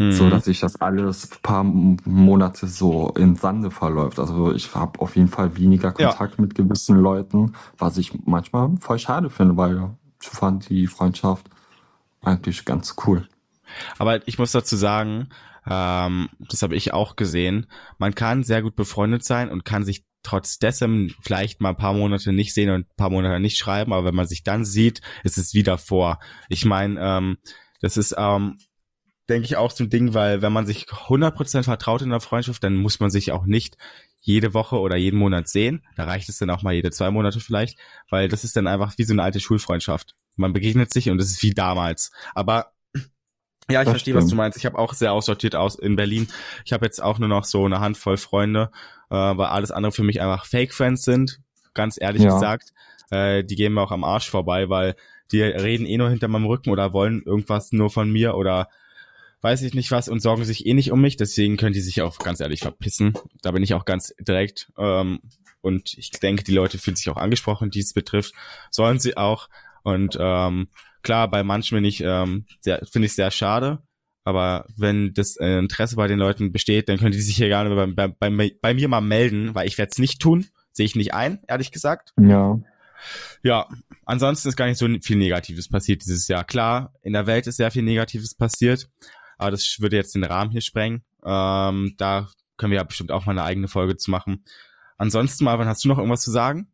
Mhm. So dass sich das alles paar Monate so in Sande verläuft. Also ich habe auf jeden Fall weniger Kontakt ja. mit gewissen Leuten, was ich manchmal voll schade finde, weil ich fand die Freundschaft eigentlich ganz cool. Aber ich muss dazu sagen, ähm, das habe ich auch gesehen, man kann sehr gut befreundet sein und kann sich trotz dessen vielleicht mal ein paar Monate nicht sehen und ein paar Monate nicht schreiben, aber wenn man sich dann sieht, ist es wieder vor. Ich meine, ähm, das ist ähm, denke ich, auch so ein Ding, weil wenn man sich 100% vertraut in der Freundschaft, dann muss man sich auch nicht jede Woche oder jeden Monat sehen. Da reicht es dann auch mal jede zwei Monate vielleicht, weil das ist dann einfach wie so eine alte Schulfreundschaft. Man begegnet sich und es ist wie damals. Aber ja, ich das verstehe, stimmt. was du meinst. Ich habe auch sehr aussortiert aus in Berlin. Ich habe jetzt auch nur noch so eine Handvoll Freunde, äh, weil alles andere für mich einfach Fake-Friends sind, ganz ehrlich ja. gesagt. Äh, die gehen mir auch am Arsch vorbei, weil die reden eh nur hinter meinem Rücken oder wollen irgendwas nur von mir oder weiß ich nicht was und sorgen sich eh nicht um mich, deswegen können die sich auch ganz ehrlich verpissen. Da bin ich auch ganz direkt. Ähm, und ich denke, die Leute fühlen sich auch angesprochen, die es betrifft. Sollen sie auch. Und ähm, klar, bei manchen bin ich, ähm, sehr, finde ich sehr schade. Aber wenn das äh, Interesse bei den Leuten besteht, dann können die sich hier gerne bei, bei, bei, bei mir mal melden, weil ich werde es nicht tun. Sehe ich nicht ein, ehrlich gesagt. Ja. Ja, ansonsten ist gar nicht so viel Negatives passiert dieses Jahr. Klar, in der Welt ist sehr viel Negatives passiert, aber das würde jetzt den Rahmen hier sprengen. Ähm, da können wir ja bestimmt auch mal eine eigene Folge zu machen. Ansonsten, Marvin, hast du noch irgendwas zu sagen?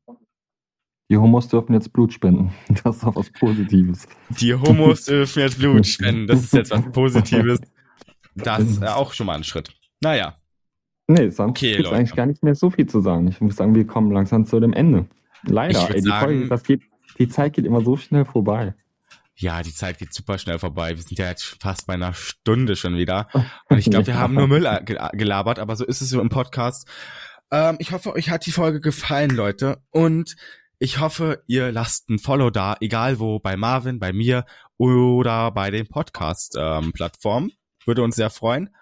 Die Homos dürfen jetzt Blut spenden. Das ist doch was Positives. Die Homos dürfen jetzt Blut spenden. Das ist jetzt was Positives. Das ist auch schon mal ein Schritt. Naja. Nee, sonst okay, gibt es eigentlich gar nicht mehr so viel zu sagen. Ich muss sagen, wir kommen langsam zu dem Ende. Leider. Ey, die, sagen, Folge, geht, die Zeit geht immer so schnell vorbei. Ja, die Zeit geht super schnell vorbei. Wir sind ja jetzt fast bei einer Stunde schon wieder. Und ich glaube, wir haben nur Müll gelabert, aber so ist es so im Podcast. Ähm, ich hoffe, euch hat die Folge gefallen, Leute. Und ich hoffe, ihr lasst ein Follow da, egal wo, bei Marvin, bei mir oder bei den Podcast-Plattformen. Ähm, Würde uns sehr freuen.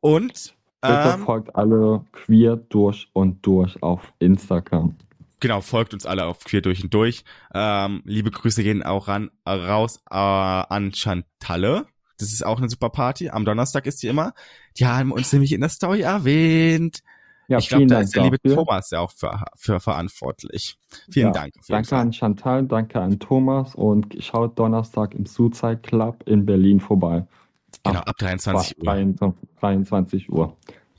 Und Bitte ähm, folgt alle queer durch und durch auf Instagram genau, folgt uns alle auf Queer durch und durch. Ähm, liebe Grüße gehen auch ran, raus äh, an Chantalle. Das ist auch eine super Party. Am Donnerstag ist die immer. Die haben uns nämlich in der Story erwähnt. Ja, ich glaube, da ist der liebe Thomas ja auch für, für verantwortlich. Vielen ja, Dank. Danke Fall. an Chantal, danke an Thomas und schaut Donnerstag im Suicide Club in Berlin vorbei. Genau, ab 23 Uhr. 23 Uhr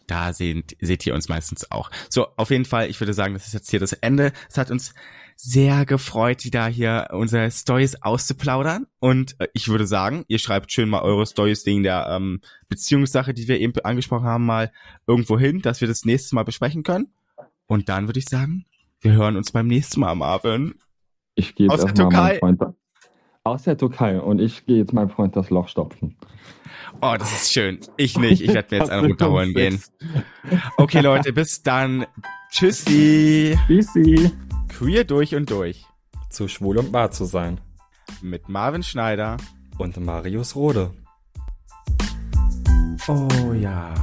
da seht, seht ihr uns meistens auch. So, auf jeden Fall, ich würde sagen, das ist jetzt hier das Ende. Es hat uns sehr gefreut, wieder hier unsere Stories auszuplaudern. Und äh, ich würde sagen, ihr schreibt schön mal eure Stories wegen der ähm, Beziehungssache, die wir eben angesprochen haben, mal irgendwo hin, dass wir das nächste Mal besprechen können. Und dann würde ich sagen, wir hören uns beim nächsten Mal, Marvin. Ich gehe jetzt erstmal meinen Freund aus der Türkei und ich gehe jetzt meinem Freund das Loch stopfen. Oh, das ist schön. Ich nicht. Ich werde mir jetzt einen runterholen gehen. Okay, Leute, bis dann. Tschüssi. Tschüssi. Queer durch und durch. zu Schwul und Wahr zu sein. Mit Marvin Schneider und Marius Rode. Oh ja.